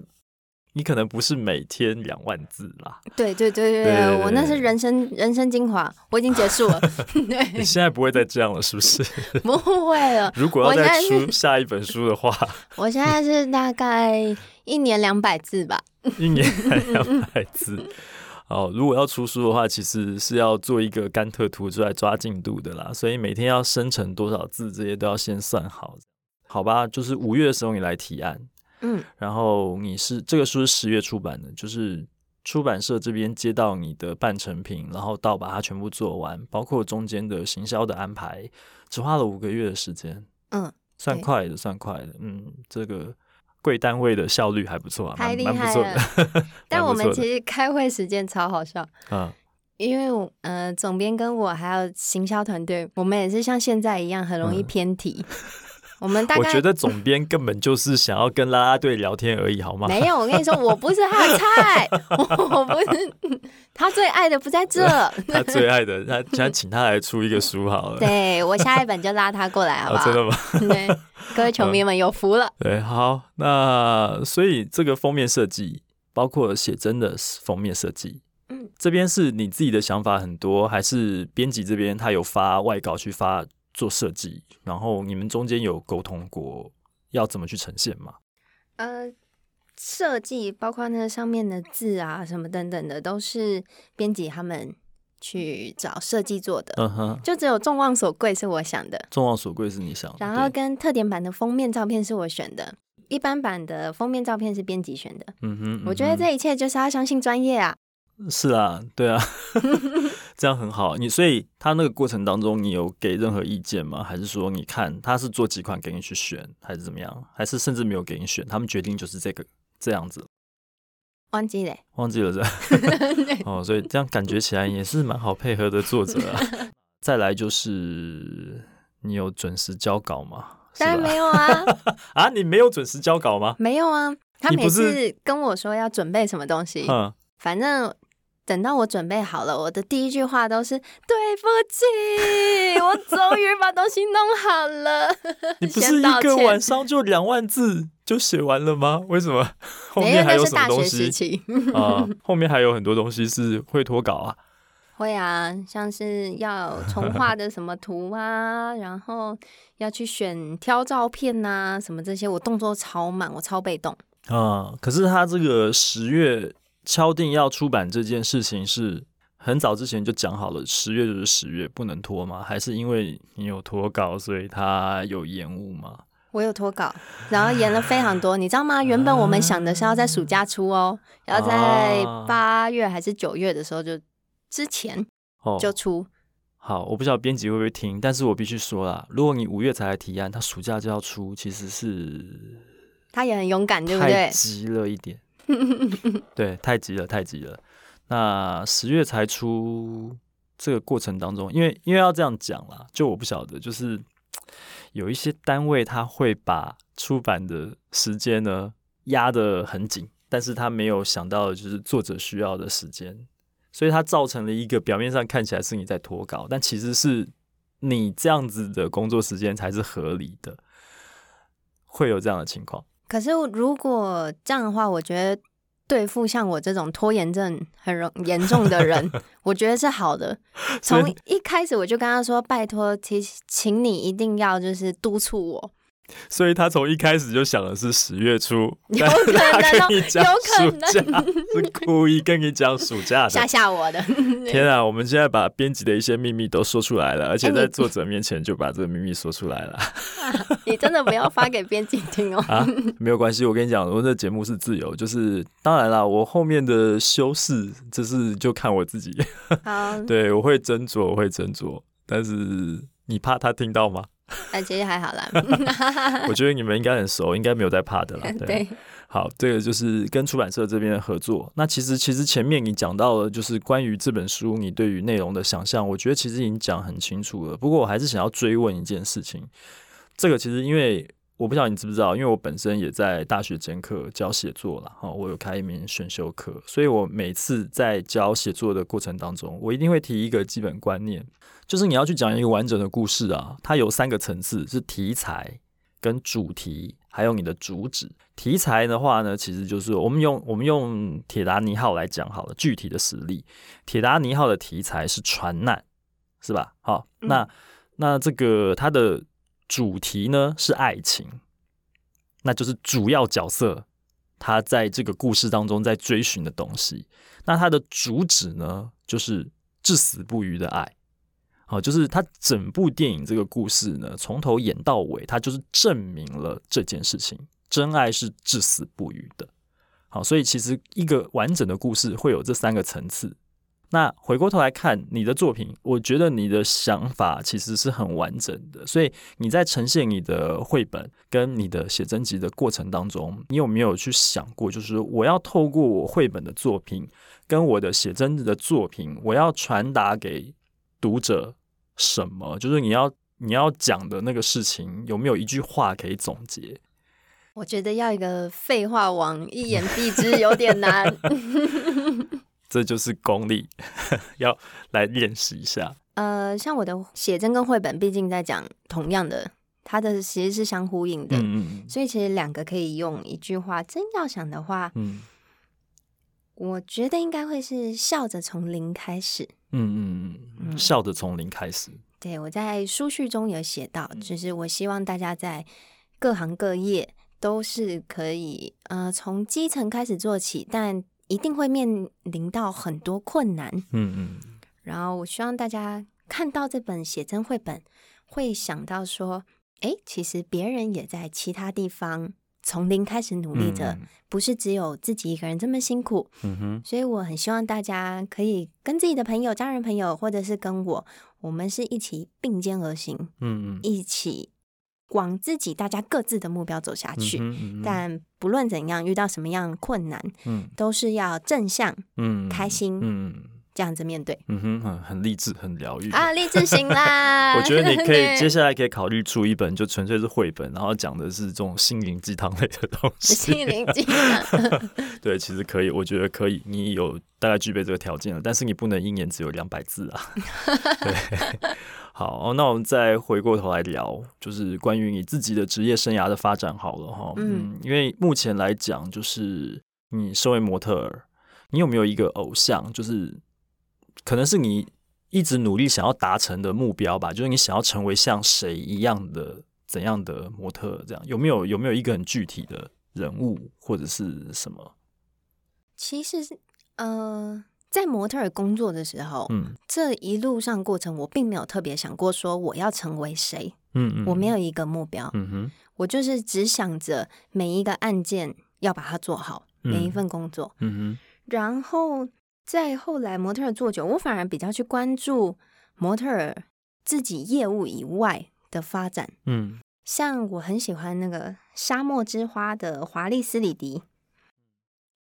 你可能不是每天两万字啦。对对对对，对，对，对，我那是人生人生精华，我已经结束了。对，你现在不会再这样了，是不是？不会了。如果要再出下一本书的话，我现在是大概一年两百字吧。一年两百字。哦，如果要出书的话，其实是要做一个甘特图出来抓进度的啦，所以每天要生成多少字，这些都要先算好。好吧，就是五月的时候你来提案。嗯，然后你是这个书是十月出版的，就是出版社这边接到你的半成品，然后到把它全部做完，包括中间的行销的安排，只花了五个月的时间。嗯，算快的，算快的。嗯，这个贵单位的效率还不错啊，太厉害了。但我们其实开会时间超好笑。嗯，因为呃，总编跟我还有行销团队，我们也是像现在一样很容易偏题。嗯我们大概我觉得总编根本就是想要跟啦啦队聊天而已，好吗？没有，我跟你说，我不是他的菜，我不是他最爱的，不在这。他最爱的，他想请他来出一个书好了。对，我下一本就拉他过来，好不好？哦，真的吗？对，各位球迷们有福了。对，好，那所以这个封面设计，包括写真的封面设计，嗯，这边是你自己的想法很多，还是编辑这边他有发外稿去发？做设计，然后你们中间有沟通过要怎么去呈现吗？呃，设计包括那上面的字啊什么等等的，都是编辑他们去找设计做的。嗯哼，就只有众望所归是我想的。众望所归是你想的，然后跟特点版的封面照片是我选的，一般版的封面照片是编辑选的。嗯哼，嗯哼，我觉得这一切就是要相信专业啊。是啊，对啊，这样很好。你所以他那个过程当中，你有给任何意见吗？还是说你看他是做几款给你去选，还是怎么样？还是甚至没有给你选，他们决定就是这个这样子？忘记了，忘记了是吧？哦，所以这样感觉起来也是蛮好配合的作者啊。再来就是你有准时交稿吗？当然没有啊！啊，你没有准时交稿吗？没有啊，他每次跟我说要准备什么东西，嗯。反正等到我准备好了，我的第一句话都是对不起，我终于把东西弄好了。你不是一个晚上就两万字就写完了吗？为什么后面还有什么东西？啊、呃，后面还有很多东西是会脱稿啊。会啊，像是要重画的什么图啊，然后要去选挑照片呐、啊，什么这些，我动作超慢，我超被动。啊、嗯，可是他这个十月敲定要出版这件事情，是很早之前就讲好了，十月就是十月，不能拖吗？还是因为你有拖稿，所以他有延误吗？我有拖稿，然后延了非常多，你知道吗？原本我们想的是要在暑假出哦，要在八月还是九月的时候就。之前就出、哦、好，我不知道编辑会不会听，但是我必须说啦，如果你五月才来提案，他暑假就要出，其实是他也很勇敢，对不对？急了一点，对，太急了，太急了。那十月才出，这个过程当中，因为因为要这样讲啦，就我不晓得，就是有一些单位他会把出版的时间呢压得很紧，但是他没有想到的就是作者需要的时间。所以它造成了一个表面上看起来是你在拖稿，但其实是你这样子的工作时间才是合理的，会有这样的情况。可是如果这样的话，我觉得对付像我这种拖延症很容严重的人，我觉得是好的。从一开始我就跟他说：“拜托，请请你一定要就是督促我。”所以他从一开始就想的是十月初，有可能、哦，有可能是故意跟你讲暑假的，吓吓我的。天啊，我们现在把编辑的一些秘密都说出来了，而且在作者面前就把这个秘密说出来了。啊、你真的不要发给编辑听哦。啊，没有关系，我跟你讲，我这节目是自由，就是当然啦，我后面的修饰，这是就看我自己。好，对，我会斟酌，我会斟酌，但是你怕他听到吗？哎，其实还好啦。我觉得你们应该很熟，应该没有在怕的啦。对，对好，这个就是跟出版社这边的合作。那其实，其实前面你讲到了，就是关于这本书你对于内容的想象，我觉得其实已经讲很清楚了。不过，我还是想要追问一件事情。这个其实，因为我不知道你知不知道，因为我本身也在大学兼课教写作了哈，我有开一门选修课，所以我每次在教写作的过程当中，我一定会提一个基本观念。就是你要去讲一个完整的故事啊，它有三个层次，是题材、跟主题，还有你的主旨。题材的话呢，其实就是我们用我们用铁达尼号来讲好了，具体的实例。铁达尼号的题材是船难，是吧？好，那、嗯、那这个它的主题呢是爱情，那就是主要角色他在这个故事当中在追寻的东西。那它的主旨呢，就是至死不渝的爱。好，就是他整部电影这个故事呢，从头演到尾，他就是证明了这件事情：真爱是至死不渝的。好，所以其实一个完整的故事会有这三个层次。那回过头来看你的作品，我觉得你的想法其实是很完整的。所以你在呈现你的绘本跟你的写真集的过程当中，你有没有去想过，就是我要透过我绘本的作品跟我的写真集的作品，我要传达给读者什么？就是你要你要讲的那个事情，有没有一句话可以总结？我觉得要一个废话王一言蔽之有点难。这就是功力，要来练习一下。呃，像我的写真跟绘本，毕竟在讲同样的，它的其实是相呼应的，嗯，所以其实两个可以用一句话。真要想的话，嗯。我觉得应该会是笑着从零开始。嗯嗯嗯，笑着从零开始。对，我在书序中有写到，就是我希望大家在各行各业都是可以，呃，从基层开始做起，但一定会面临到很多困难。嗯嗯。然后我希望大家看到这本写真绘本，会想到说，哎，其实别人也在其他地方。从零开始努力着，嗯，不是只有自己一个人这么辛苦。嗯哼，所以我很希望大家可以跟自己的朋友、家人、朋友，或者是跟我，我们是一起并肩而行。嗯嗯，一起往自己大家各自的目标走下去。嗯嗯，但不论怎样，遇到什么样困难，嗯，都是要正向，嗯，开心，嗯。这样子面对，嗯哼，很很励志，很疗愈啊，励志型啦！我觉得你可以接下来可以考虑出一本，就纯粹是绘本，然后讲的是这种心灵鸡汤类的东西。心灵鸡汤，对，其实可以，我觉得可以。你有大概具备这个条件了，但是你不能一年只有两百字啊。对，好，那我们再回过头来聊，就是关于你自己的职业生涯的发展好了哈。嗯，因为目前来讲，就是你身为模特儿，你有没有一个偶像？就是可能是你一直努力想要达成的目标吧，就是你想要成为像谁一样的怎样的模特，这样。有没有有没有一个很具体的人物或者是什么？其实，呃，在模特儿工作的时候，嗯，这一路上过程，我并没有特别想过说我要成为谁，嗯嗯，我没有一个目标，嗯哼，我就是只想着每一个案件要把它做好，每一份工作，嗯哼，然后再后来模特儿做久，我反而比较去关注模特儿自己业务以外的发展，嗯，像我很喜欢那个沙漠之花的华丽斯里迪。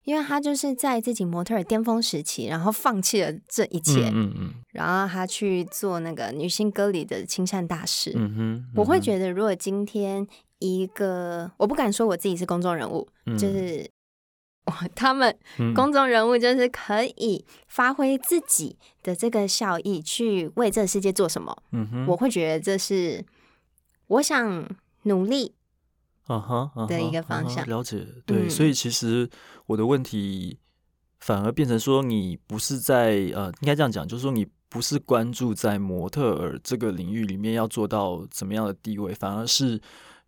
因为他就是在自己模特儿巅峰时期，然后放弃了这一切，嗯嗯，嗯然后他去做那个女性歌里的亲善大使。嗯哼，嗯哼我会觉得，如果今天一个，我不敢说我自己是公众人物，嗯、就是 他们公众人物就是可以发挥自己的这个效益，去为这个世界做什么。嗯哼，我会觉得这是我想努力。啊哈，的一个方向，了解，对，所以其实我的问题反而变成说，你不是在呃，应该这样讲，就是说你不是关注在模特儿这个领域里面要做到怎么样的地位，反而是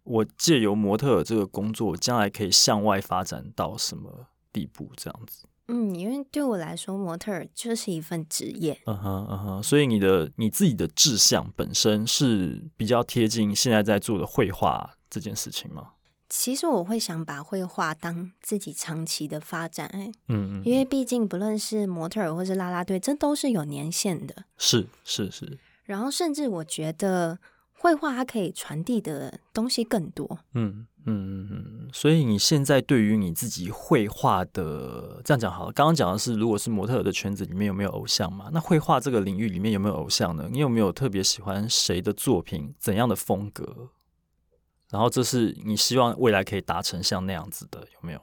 我借由模特儿这个工作，将来可以向外发展到什么地步，这样子。嗯，因为对我来说，模特儿就是一份职业。嗯哼，嗯哼，所以你的你自己的志向本身是比较贴近现在在做的绘画。这件事情吗？其实我会想把绘画当自己长期的发展，哎，嗯嗯，因为毕竟不论是模特儿或是啦啦队，这都是有年限的，是是是。然后甚至我觉得绘画它可以传递的东西更多，嗯嗯嗯。所以你现在对于你自己绘画的这样讲好了，刚刚讲的是如果是模特的圈子里面有没有偶像嘛？那绘画这个领域里面有没有偶像呢？你有没有特别喜欢谁的作品？怎样的风格？然后这是你希望未来可以达成像那样子的，有没有？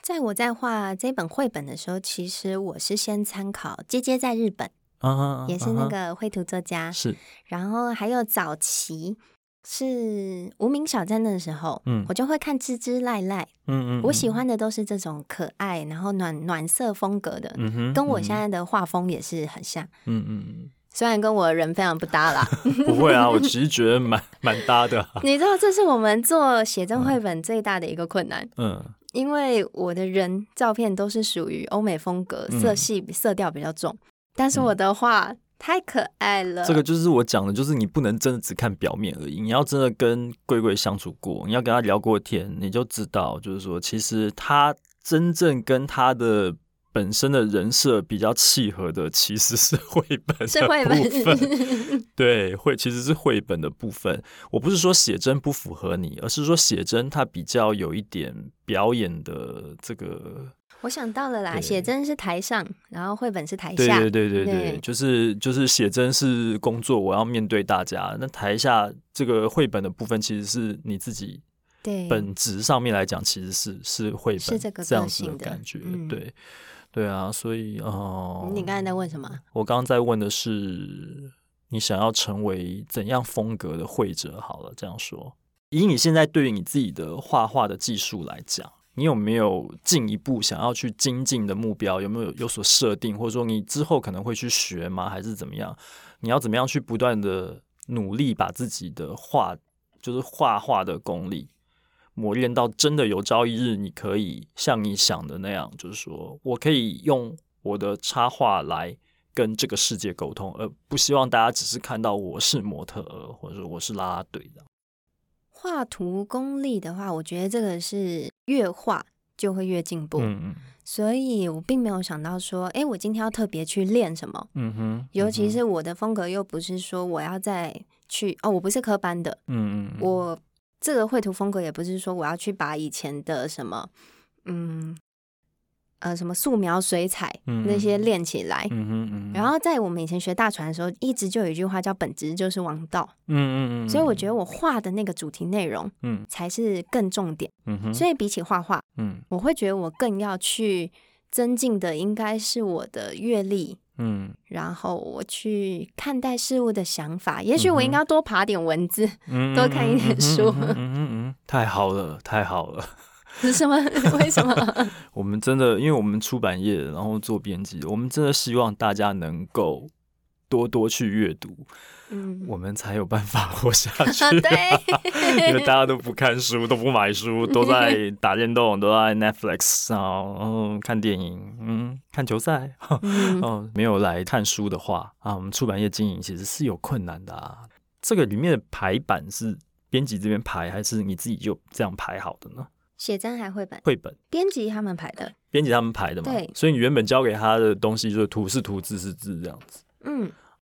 在我在画这本绘本的时候，其实我是先参考《姐姐在日本》uh，huh, 也是那个绘图作家，是、uh。然后还有早期是无名小站的时候，嗯，我就会看滋滋赖赖，嗯，嗯嗯，我喜欢的都是这种可爱，然后暖暖色风格的，嗯哼，跟我现在的画风也是很像，嗯嗯嗯。虽然跟我人非常不搭啦，不会啊，我其实觉得蛮 蛮搭的、啊。你知道，这是我们做写真绘本最大的一个困难。嗯，因为我的人照片都是属于欧美风格，色系色调比较重，但是我的画太可爱了。这个就是我讲的，就是你不能真的只看表面而已，你要真的跟贵贵相处过，你要跟他聊过天，你就知道，就是说，其实他真正跟他的。本身的人设比较契合的其实是绘本的 部分，对，绘其实是绘本的部分。我不是说写真不符合你，而是说写真它比较有一点表演的这个。我想到了啦，对写真是台上，然后绘本是台下。对对对对就是就是写真是工作，我要面对大家。那台下这个绘本的部分，其实是你自己。对，本质上面来讲，其实是是绘本是这个这样子的感觉，嗯、对。对啊，所以哦，你刚才在问什么？我刚刚在问的是，你想要成为怎样风格的绘者？好了，这样说，以你现在对于你自己的画画的技术来讲，你有没有进一步想要去精进的目标？有没有有所设定，或者说你之后可能会去学吗？还是怎么样？你要怎么样去不断的努力，把自己的画，就是画画的功力。磨练到真的有朝一日，你可以像你想的那样，就是说我可以用我的插画来跟这个世界沟通，而不希望大家只是看到我是模特儿，或者说我是啦啦队的。画图功力的话，我觉得这个是越画就会越进步。嗯嗯。所以我并没有想到说，哎，我今天要特别去练什么。尤其是我的风格又不是说我要再去哦，我不是科班的。嗯嗯。我。这个绘图风格也不是说我要去把以前的什么，嗯，呃，什么素描、水彩那些练起来。然后在我们以前学大船的时候，一直就有一句话叫“本质就是王道”。嗯嗯嗯。所以我觉得我画的那个主题内容，嗯，才是更重点。嗯哼。所以比起画画，嗯，我会觉得我更要去增进的应该是我的阅历。嗯，然后我去看待事物的想法，也许我应该多爬点文字，嗯、多看一点书。嗯嗯，嗯，嗯，嗯，嗯，太好了，太好了。是什么？为什么？我们真的，因为我们出版业，然后做编辑，我们真的希望大家能够多多去阅读。嗯，我们才有办法活下去。对，因为大家都不看书，都不买书，都在打电动，都在 Netflix 啊，嗯，看电影，嗯，看球赛，嗯，嗯，没有来看书的话啊，我们出版业经营其实是有困难的啊。这个里面的排版是编辑这边排，还是你自己就这样排好的呢？写真还绘本？绘本，编辑他们排的，编辑他们排的嘛。对，所以你原本交给他的东西就是图是图，字是字这样子。嗯。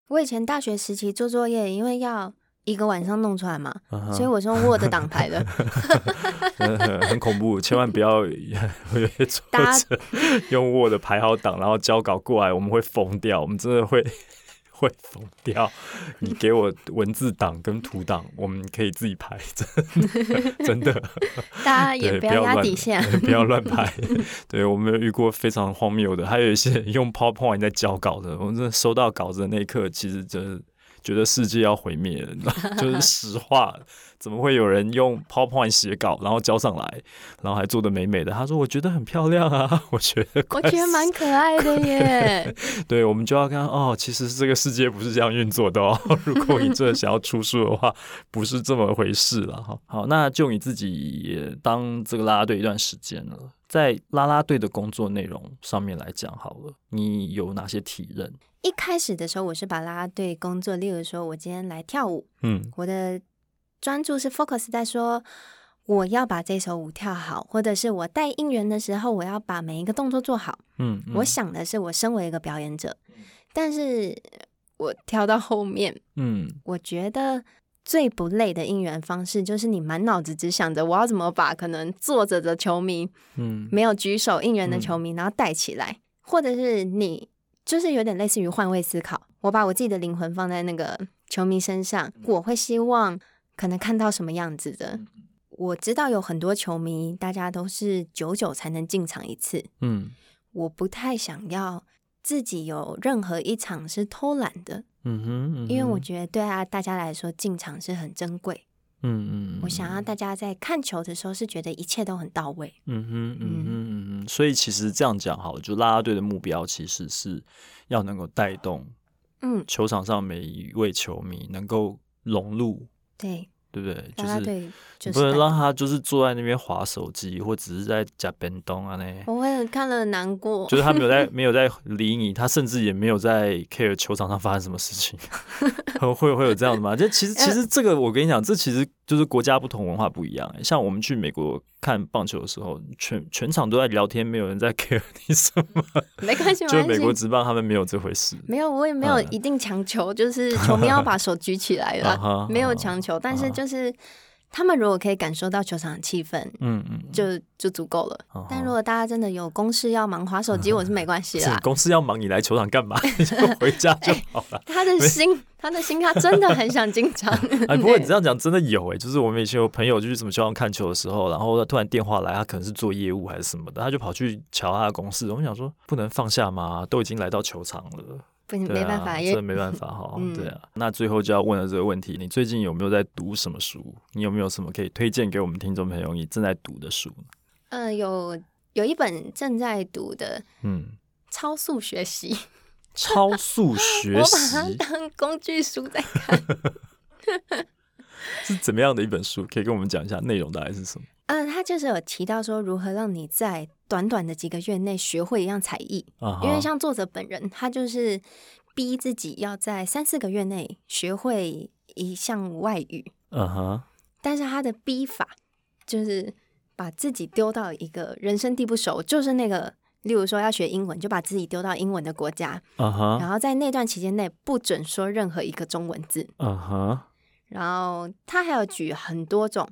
我以前大学时期做作业，因为要一个晚上弄出来嘛，uh huh. 所以我是用 Word 档排的，很恐怖，千万不要会挫折。用 Word 排好档，然后交稿过来，我们会疯掉，我们真的会。会疯掉！你给我文字档跟图档，我们可以自己排，真的，真的。大家也不要压底线，不要乱拍。对，我们有遇过非常荒谬的，还有一些用 PowerPoint 在交稿的，我们真的收到稿子的那一刻，其实觉得世界要毁灭了，就是实话。怎么会有人用 PowerPoint 写稿，然后交上来，然后还做的美美的？他说：“我觉得很漂亮啊，我觉得我觉得蛮可爱的耶。”对，我们就要看哦，其实这个世界不是这样运作的哦。如果你真的想要出书的话，不是这么回事了哈。好，那就你自己也当这个啦啦队一段时间了，在啦啦队的工作内容上面来讲，好了，你有哪些体认？一开始的时候，我是把啦啦队工作，例如说我今天来跳舞，嗯，我的。专注是 focus 在说我要把这首舞跳好，或者是我带应援的时候，我要把每一个动作做好。嗯，嗯，我想的是我身为一个表演者，但是我跳到后面，嗯，我觉得最不累的应援方式就是你满脑子只想着我要怎么把可能坐着的球迷，嗯，没有举手应援的球迷，然后带起来，或者是你就是有点类似于换位思考，我把我自己的灵魂放在那个球迷身上，我会希望。可能看到什么样子的？我知道有很多球迷，大家都是久久才能进场一次。嗯，我不太想要自己有任何一场是偷懒的。嗯哼，嗯哼，因为我觉得对啊，大家来说进场是很珍贵。嗯嗯，我想要大家在看球的时候是觉得一切都很到位。嗯哼，嗯哼，嗯哼。所以其实这样讲好了，就啦啦队的目标其实是要能够带动，嗯，球场上每一位球迷能够融入。对，对不对？就是，就是不能让他就是坐在那边划手机，或只是在夹便当啊那。我会看了很难过，就是他没有在 没有在理你，他甚至也没有在 care 球场上发生什么事情，会会有这样的吗？就其实其实这个我跟你讲，这其实就是国家不同，文化不一样。像我们去美国看棒球的时候，全全场都在聊天，没有人在 care 你什么。没关系，就美国职棒他们没有这回事。没有，我也没有一定强求，就是球迷要把手举起来了，没有强求，但是就是。他们如果可以感受到球场的气氛，嗯嗯，就就足够了。但如果大家真的有公事要忙，划手机我是没关系啦。公事要忙，你来球场干嘛？你 就回家就好了。他的心，他的心，他真的很想进场。哎，不过你这样讲真的有哎，就是我们以前有朋友就是什么球场看球的时候，然后他突然电话来，他可能是做业务还是什么的，他就跑去瞧他的公事。我们想说，不能放下吗？都已经来到球场了。没办法，真的没办法 哈。对啊，那最后就要问了这个问题：你最近有没有在读什么书？你有没有什么可以推荐给我们听众朋友？你正在读的书？嗯，有有一本正在读的，嗯，超速学习。超速学习，我把它当工具书在看。是怎么样的一本书？可以跟我们讲一下内容大概是什么？嗯，他就是有提到说如何让你在短短的几个月内学会一样才艺。Uh huh. 因为像作者本人，他就是逼自己要在三四个月内学会一项外语。嗯哼、uh。但是他的逼法就是把自己丢到一个人生地不熟，就是那个，例如说要学英文，就把自己丢到英文的国家。嗯哼、uh。Huh. 然后在那段期间内不准说任何一个中文字。嗯哼、uh。然后他还要举很多种。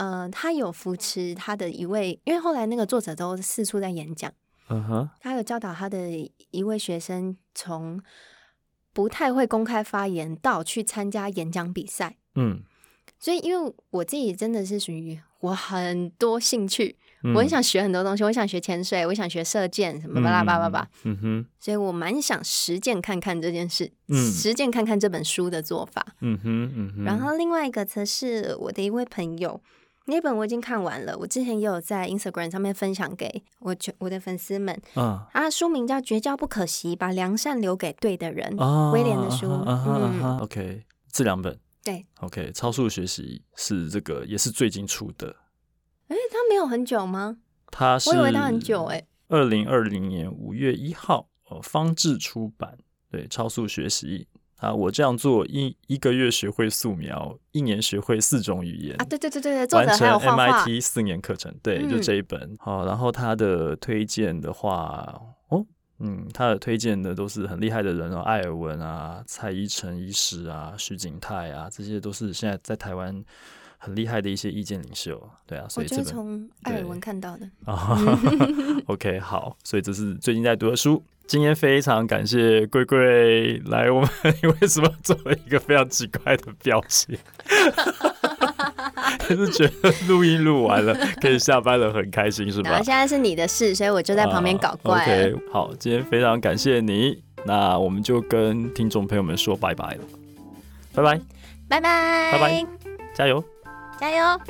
嗯、呃，他有扶持他的一位，因为后来那个作者都四处在演讲。嗯哼、uh，huh. 他有教导他的一位学生，从不太会公开发言到去参加演讲比赛。嗯，所以因为我自己真的是属于我很多兴趣，嗯、我很想学很多东西，我想学潜水，我想学射箭，什么巴拉巴拉巴拉。嗯哼，所以我蛮想实践看看这件事，嗯，实践看看这本书的做法。嗯哼，嗯哼。然后另外一个则是我的一位朋友。那本我已经看完了，我之前也有在 Instagram 上面分享给我我的粉丝们。嗯，它书名叫《绝交不可惜，把良善留给对的人》，威廉的书。嗯，OK，这两本对，OK，超速学习是这个也是最近出的。哎，它没有很久吗？它是，我以为它很久哎。二零二零年五月一号，呃，方志出版。对，超速学习。啊！我这样做一一个月学会素描，一年学会四种语言啊！对对对对对，完成 MIT 四年课程，对，就这一本。好，然后他的推荐的话，哦，嗯，他的推荐的都是很厉害的人哦，艾尔文啊、蔡依晨医师啊、徐景泰啊，这些都是现在在台湾很厉害的一些意见领袖。对啊，所以这本从艾尔文看到的。对 OK，好，所以这是最近在读的书。今天非常感谢龟龟来，我们 你为什么做了一个非常奇怪的表情？就是觉得录音录完了可以下班了，很开心是吧？现在是你的事，所以我就在旁边搞怪。Uh, OK，好，今天非常感谢你，那我们就跟听众朋友们说拜拜了，拜拜，拜拜，拜拜，加油，加油。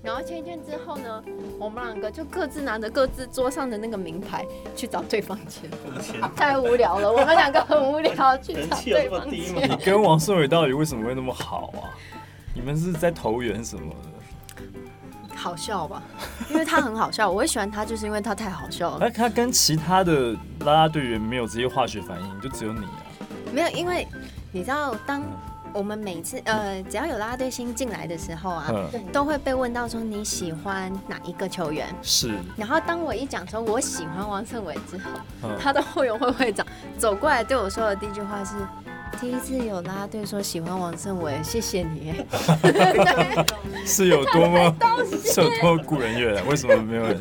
然后签一签之后呢，我们两个就各自拿着各自桌上的那个名牌去找对方签，太无聊了。我们两个很无聊，去找对方签。你跟王胜伟到底为什么会那么好啊？你们是在投缘什么的？好笑吧？因为他很好笑，我会喜欢他，就是因为他太好笑了。哎，他跟其他的啦啦队员没有这些化学反应，就只有你啊？没有，因为你知道当。我们每次呃，只要有啦啦队新进来的时候啊，嗯、都会被问到说你喜欢哪一个球员？是。然后当我一讲说我喜欢王胜伟之后，嗯、他的后援会会长走过来对我说的第一句话是：第一次有啦啦队说喜欢王胜伟，谢谢你。是有多么 是有多么故人怨？为什么没有人？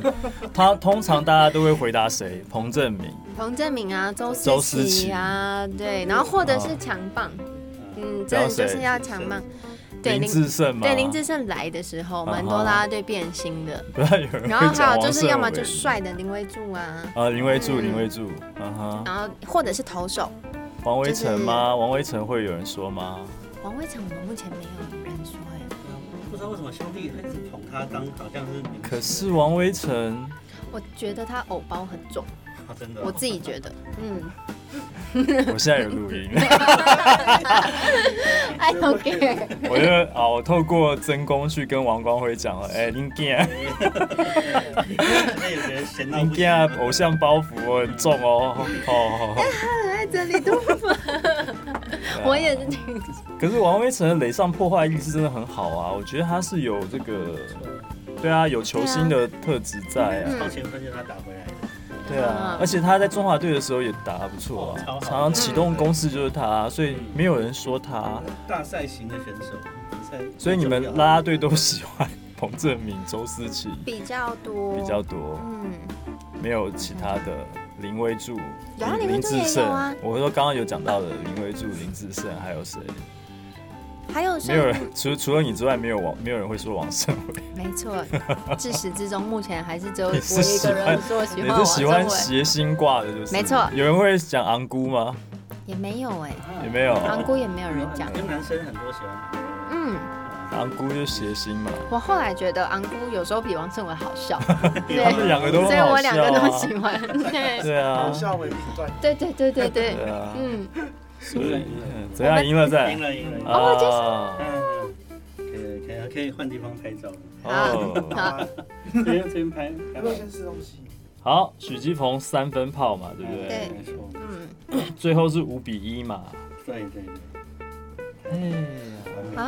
他通常大家都会回答谁？彭正明。彭正明啊，周周思齐啊，对，然后或者是强棒。嗯，真的就是要强嘛。对林志胜嘛，对林志胜来的时候，蛮多啦啦队变心的。然后还有就是要么就帅的林威柱啊，啊林威柱林威柱，嗯哼。然后或者是投手，王威成吗？王威成会有人说吗？王威成我们目前没有人说哎，不知道为什么兄弟一直捧他当好像是。可是王威成，我觉得他偶包很重，真的，我自己觉得，嗯。我现在有录音。I don't care。我就啊，我透过真功去跟王光辉讲了，哎，林健，林健偶像包袱很重哦，哦。哎，他很爱整理头发？我也是挺。可是王威成的垒上破坏力是真的很好啊，我觉得他是有这个，对啊，有球星的特质在啊。超前分就他打回来的。对啊，而且他在中华队的时候也打得不错啊，常常启动攻势就是他，所以没有人说他。大赛型的选手。所以你们啦啦队都喜欢彭正明、周思齐？比较多，比较多，嗯，没有其他的林威助、林志胜啊。我说刚刚有讲到的林威柱、林志胜，还有谁？还有没有人？除除了你之外，没有王，没有人会说王胜伟。没错，自始至终，目前还是只有我一个人说喜欢王胜伟。你是喜欢谐星挂的，就是。没错。有人会讲昂姑吗？也没有哎，也没有。昂姑也没有人讲。跟男生很多喜欢。嗯。昂姑就谐星嘛。我后来觉得昂姑有时候比王胜伟好笑。对。他们两个都。所以我两个都喜欢。对。对啊。好笑为对对对对对。嗯。所以怎样赢了再赢了赢了哦，可以可以可以换地方拍照哦，好，这边这边拍，不要先吃东西。好，许基鹏三分炮嘛，对不对？对，没错。嗯，最后是五比一嘛。对对对。哎，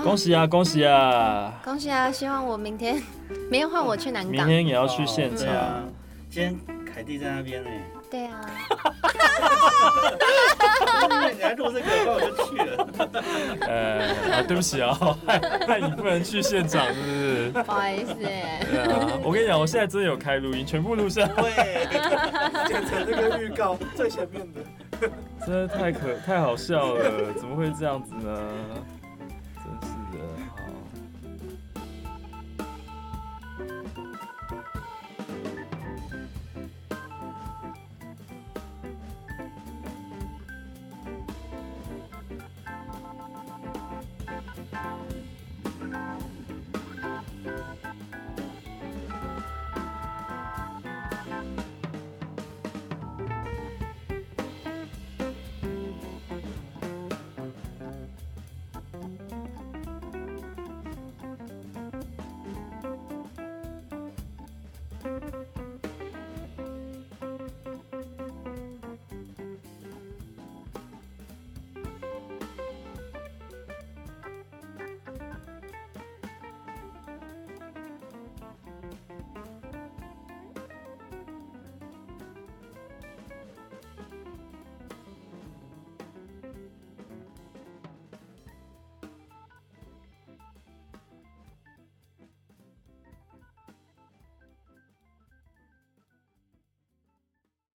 恭喜啊恭喜啊！恭喜啊！希望我明天明天换我去南港，明天也要去现场。今天凯蒂在那边呢。对啊。你还录这个，那我就去了。呃，对不起啊，那你不能去现场，是不是？不好意思。对啊，我跟你讲，我现在真的有开录音，全部录下来。对，剪成这个预告最前面的。真的太可太好笑了，怎么会这样子呢？